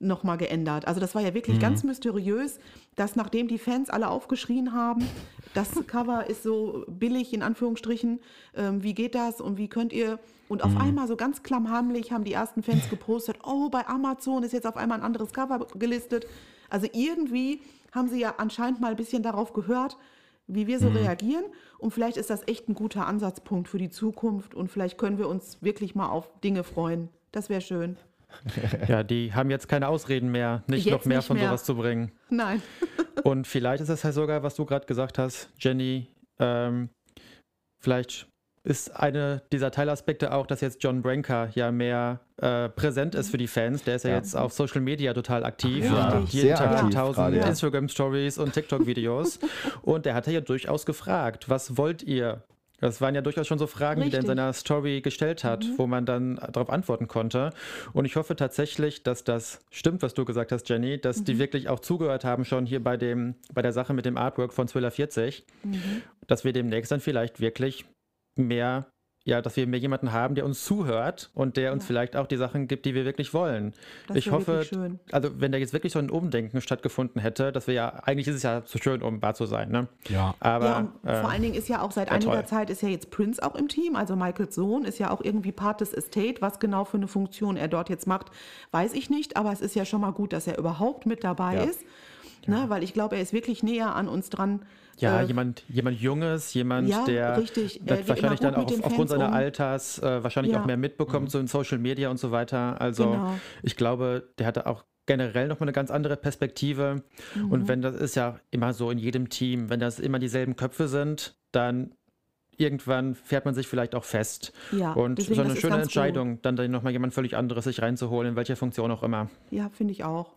nochmal geändert. Also das war ja wirklich ganz mysteriös, dass nachdem die Fans alle aufgeschrien haben, das Cover ist so billig in Anführungsstrichen, ähm, wie geht das und wie könnt ihr und auf einmal so ganz klammheimlich haben die ersten Fans gepostet, oh, bei Amazon ist jetzt auf einmal ein anderes Cover gelistet. Also irgendwie haben sie ja anscheinend mal ein bisschen darauf gehört, wie wir so reagieren. Und vielleicht ist das echt ein guter Ansatzpunkt für die Zukunft und vielleicht können wir uns wirklich mal auf Dinge freuen. Das wäre schön. Ja, die haben jetzt keine Ausreden mehr, nicht Jetzt noch mehr nicht von mehr. sowas zu bringen. Nein. Und vielleicht ist es halt sogar, was du gerade gesagt hast, Jenny, ähm, vielleicht ist eine dieser Teilaspekte auch, dass jetzt John Branker ja mehr äh, präsent ist für die Fans. Der ist ja, Ja. jetzt auf Social Media total aktiv. Ja, sehr jeden Tag aktiv tausend ja. Instagram-Stories und TikTok-Videos. und der hat ja durchaus gefragt, was wollt ihr? Das waren ja durchaus schon so Fragen, die er in Richtig. seiner Story gestellt hat, wo man dann darauf antworten konnte. Und ich hoffe tatsächlich, dass das stimmt, was du gesagt hast, Jenny, dass die wirklich auch zugehört haben schon hier bei, dem, bei der Sache mit dem Artwork von Thriller 40, dass wir demnächst dann vielleicht wirklich mehr, ja, dass wir mehr jemanden haben, der uns zuhört und der uns Ja. vielleicht auch die Sachen gibt, die wir wirklich wollen. Das ich hoffe, also wenn da jetzt wirklich so ein Umdenken stattgefunden hätte, dass wir ja, eigentlich ist es ja zu schön, um wahr zu sein, ne? Ja. Aber ja, und äh, vor allen Dingen ist ja auch seit ja, einiger toll. Zeit ist ja jetzt Prince auch im Team, also Michaels Sohn ist ja auch irgendwie Part des Estate. Was genau für eine Funktion er dort jetzt macht, weiß ich nicht, aber es ist ja schon mal gut, dass er überhaupt mit dabei Ja. ist, ne, weil ich glaube, er ist wirklich näher an uns dran. Ja, Äh, jemand, jemand Junges, jemand, Ja, der richtig. Äh, wahrscheinlich dann gut auch aufgrund seiner um. Alters äh, wahrscheinlich Ja. auch mehr mitbekommt, so in Social Media und so weiter. Also Genau. ich glaube, der hatte auch generell nochmal eine ganz andere Perspektive. Mhm. Und wenn das ist ja immer so in jedem Team, wenn das immer dieselben Köpfe sind, dann irgendwann fährt man sich vielleicht auch fest. Ja, und deswegen, so eine schöne gut. Entscheidung, dann, dann nochmal jemand völlig anderes sich reinzuholen, in welcher Funktion auch immer. Ja, finde ich auch.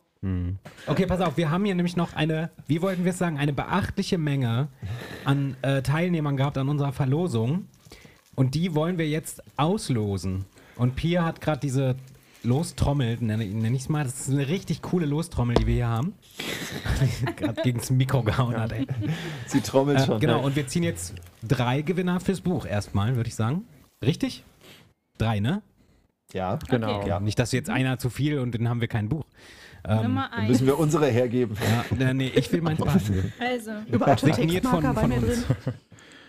Okay, pass auf, wir haben hier nämlich noch eine, wie wollten wir es sagen, eine beachtliche Menge an äh, Teilnehmern gehabt an unserer Verlosung. Und die wollen wir jetzt auslosen. Und Pia hat gerade diese Lostrommel, nenne, nenne ich es mal. Das ist eine richtig coole Lostrommel, die wir hier haben. gerade gegen das Mikro gehauen hat, ey. Sie trommelt Äh, schon. genau, und wir ziehen jetzt drei Gewinner fürs Buch erstmal, würde ich sagen. Richtig? Drei, ne? Ja, Genau. Ja. Nicht, dass jetzt einer zu viel und dann haben wir kein Buch. Ähm, Nummer dann eins. müssen wir unsere hergeben. ja, äh, nee, ich will meins behalten. Also, Überall Signiert von, von mir uns. drin.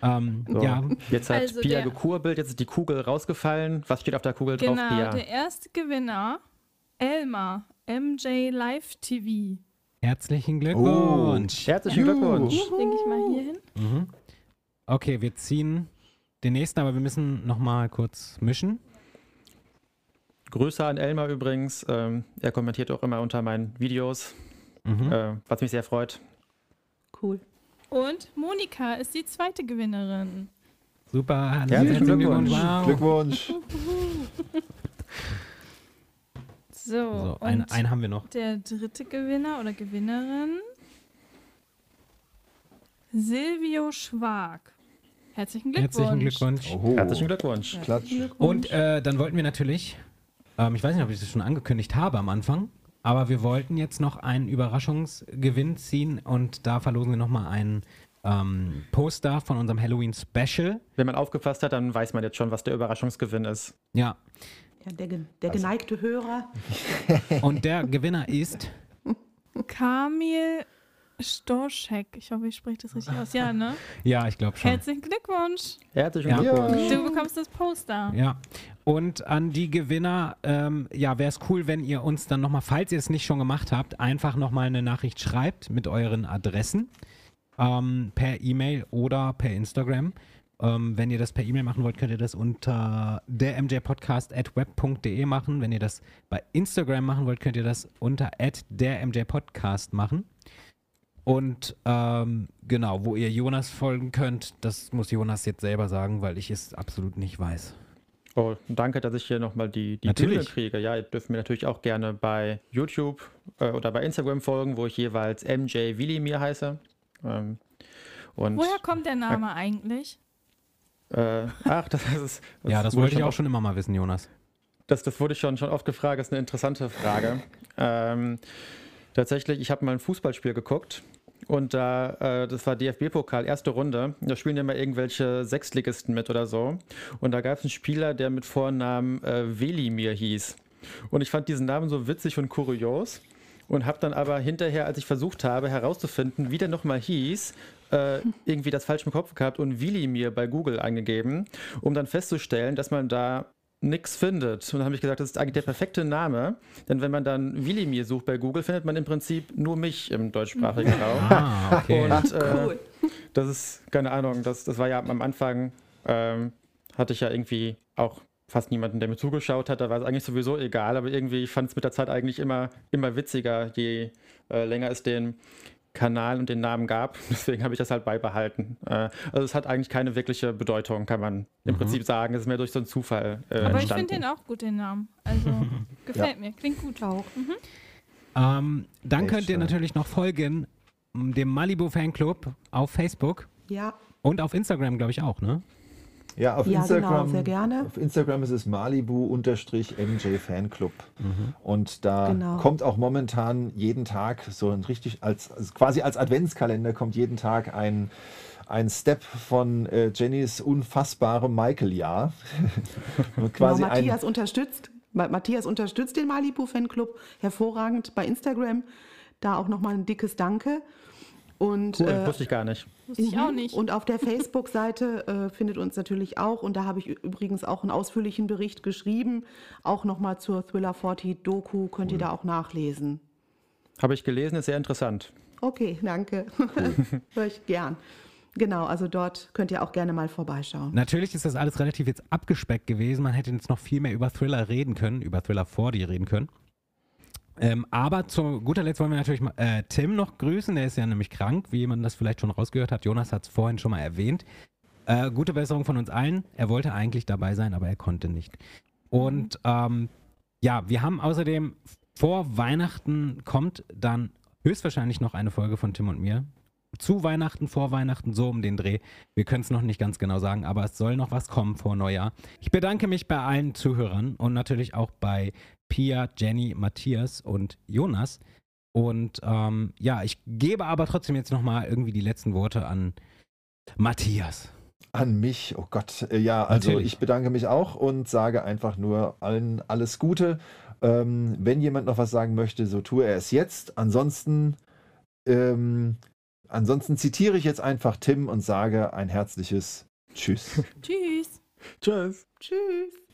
Ähm, So, Ja, Jetzt hat Also Pia der- gekurbelt, jetzt ist die Kugel rausgefallen. Was steht auf der Kugel drauf, genau, Pia? der erste Gewinner, Elmar, MJ Live TV. herzlichen Glückwunsch. Herzlichen Glückwunsch. Denke ich mal hier hin. Okay, wir ziehen den nächsten, aber wir müssen nochmal kurz mischen. Grüße an Elmar übrigens. Ähm, er kommentiert auch immer unter meinen Videos, Mhm. äh, was mich sehr freut. Cool. Und Monika ist die zweite Gewinnerin. Super, Herzlichen Glückwunsch. Wow. Glückwunsch. So, So, und einen, einen haben wir noch. der dritte Gewinner oder Gewinnerin, Silvio Schwag. Herzlichen Glückwunsch. Herzlichen Glückwunsch. Oho. Herzlichen Glückwunsch. Klatsch. Und äh, dann wollten wir natürlich, ähm, ich weiß nicht, ob ich das schon angekündigt habe am Anfang, aber wir wollten jetzt noch einen Überraschungsgewinn ziehen und da verlosen wir nochmal einen ähm, Poster von unserem Halloween-Special. Wenn man aufgepasst hat, dann weiß man jetzt schon, was der Überraschungsgewinn ist. Ja, Ja, der, der geneigte Hörer. und der Gewinner ist Kamil Storschek. Ich hoffe, ich spreche das richtig aus. Ja, ne? Ja, ich glaube schon. Herzlichen Glückwunsch. Herzlichen Ja. Glückwunsch. Du bekommst das Poster. Ja. Und an die Gewinner, ähm, ja, wäre es cool, wenn ihr uns dann nochmal, falls ihr es nicht schon gemacht habt, einfach nochmal eine Nachricht schreibt mit euren Adressen ähm, per E-Mail oder per Instagram. Ähm, wenn ihr das per E-Mail machen wollt, könnt ihr das unter dermjpodcast.web.de machen. Wenn ihr das bei Instagram machen wollt, könnt ihr das unter dermjpodcast machen. Und ähm, genau, wo ihr Jonas folgen könnt, das muss Jonas jetzt selber sagen, weil ich es absolut nicht weiß. Oh, danke, dass ich hier nochmal die, die Natürlich. Bühne kriege. Ja, ihr dürft mir natürlich auch gerne bei YouTube äh, oder bei Instagram folgen, wo ich jeweils MJ Willimir heiße. Ähm, und, Woher kommt der Name eigentlich? Äh, ach, das ist. ja, das wollte ich auch oft- schon immer mal wissen, Jonas. Das, das wurde schon, schon oft gefragt, das ist eine interessante Frage. ähm, tatsächlich, ich habe mal ein Fußballspiel geguckt und da, äh, das war DFB-Pokal, erste Runde. Da spielen immer irgendwelche Sechstligisten mit oder so. Und da gab es einen Spieler, der mit Vornamen äh, Velimir hieß. Und ich fand diesen Namen so witzig und kurios. Und habe dann aber hinterher, als ich versucht habe herauszufinden, wie der nochmal hieß, äh, irgendwie das falsch im Kopf gehabt und Wilimir bei Google eingegeben, um dann festzustellen, dass man da nichts findet. Und dann habe ich gesagt, das ist eigentlich der perfekte Name, denn wenn man dann Wilimir sucht bei Google, findet man im Prinzip nur mich im deutschsprachigen Raum. Ah, okay. Und äh, Cool. das ist, keine Ahnung, das, das war ja am Anfang, ähm, hatte ich ja irgendwie auch fast niemanden, der mir zugeschaut hat. Da war es eigentlich sowieso egal, aber irgendwie fand ich es mit der Zeit eigentlich immer, immer witziger, je äh, länger es den Kanal und den Namen gab. Deswegen habe ich das halt beibehalten. Äh, also es hat eigentlich keine wirkliche Bedeutung, kann man im Prinzip sagen. Es ist mehr durch so einen Zufall äh, Aber ich entstanden. finde den auch gut, den Namen. Also, gefällt mir. Klingt gut. Auch. Ähm, dann Echt könnt ihr natürlich noch folgen m, dem Malibu Fanclub auf Facebook Ja, und auf Instagram, glaube ich auch, ne? Ja, auf Ja, Instagram. genau, sehr gerne. Auf Instagram ist es Malibu-MJ Fanclub. Und da Genau. kommt auch momentan jeden Tag so ein richtig, als, also quasi als Adventskalender kommt jeden Tag ein, ein Step von äh, Jennys unfassbarem Michael-Jahr. Quasi genau, ein, Matthias unterstützt. Ma- Matthias unterstützt den Malibu Fanclub hervorragend bei Instagram. Da auch nochmal ein dickes Danke. Und, Cool, äh, wusste ich gar nicht. Wusste ich auch Mhm. nicht. Und auf der Facebook-Seite äh, findet uns natürlich auch, und da habe ich übrigens auch einen ausführlichen Bericht geschrieben, auch nochmal zur Thriller 40 Doku, könnt ihr da auch nachlesen. Habe ich gelesen, ist sehr interessant. Okay, danke. Hör ich gern. Genau, also dort könnt ihr auch gerne mal vorbeischauen. Natürlich ist das alles relativ jetzt abgespeckt gewesen. Man hätte jetzt noch viel mehr über Thriller reden können, über Thriller 40 reden können. Ähm, aber zu guter Letzt wollen wir natürlich mal, äh, Tim noch grüßen. Der ist ja nämlich krank, wie man das vielleicht schon rausgehört hat. Jonas hat es vorhin schon mal erwähnt. Äh, gute Besserung von uns allen. Er wollte eigentlich dabei sein, aber er konnte nicht. Und ähm, ja, wir haben außerdem vor Weihnachten kommt dann höchstwahrscheinlich noch eine Folge von Tim und mir. Zu Weihnachten, vor Weihnachten, so um den Dreh. Wir können es noch nicht ganz genau sagen, aber es soll noch was kommen vor Neujahr. Ich bedanke mich bei allen Zuhörern und natürlich auch bei Pia, Jenny, Matthias und Jonas. Und ähm, ja, ich gebe aber trotzdem jetzt nochmal irgendwie die letzten Worte an Matthias. An mich, oh Gott. Äh, Ja, also Natürlich. ich bedanke mich auch und sage einfach nur allen alles Gute. Ähm, wenn jemand noch was sagen möchte, so tue er es jetzt. Ansonsten, ähm, ansonsten zitiere ich jetzt einfach Tim und sage ein herzliches Tschüss. Tschüss. Tschüss. Tschüss.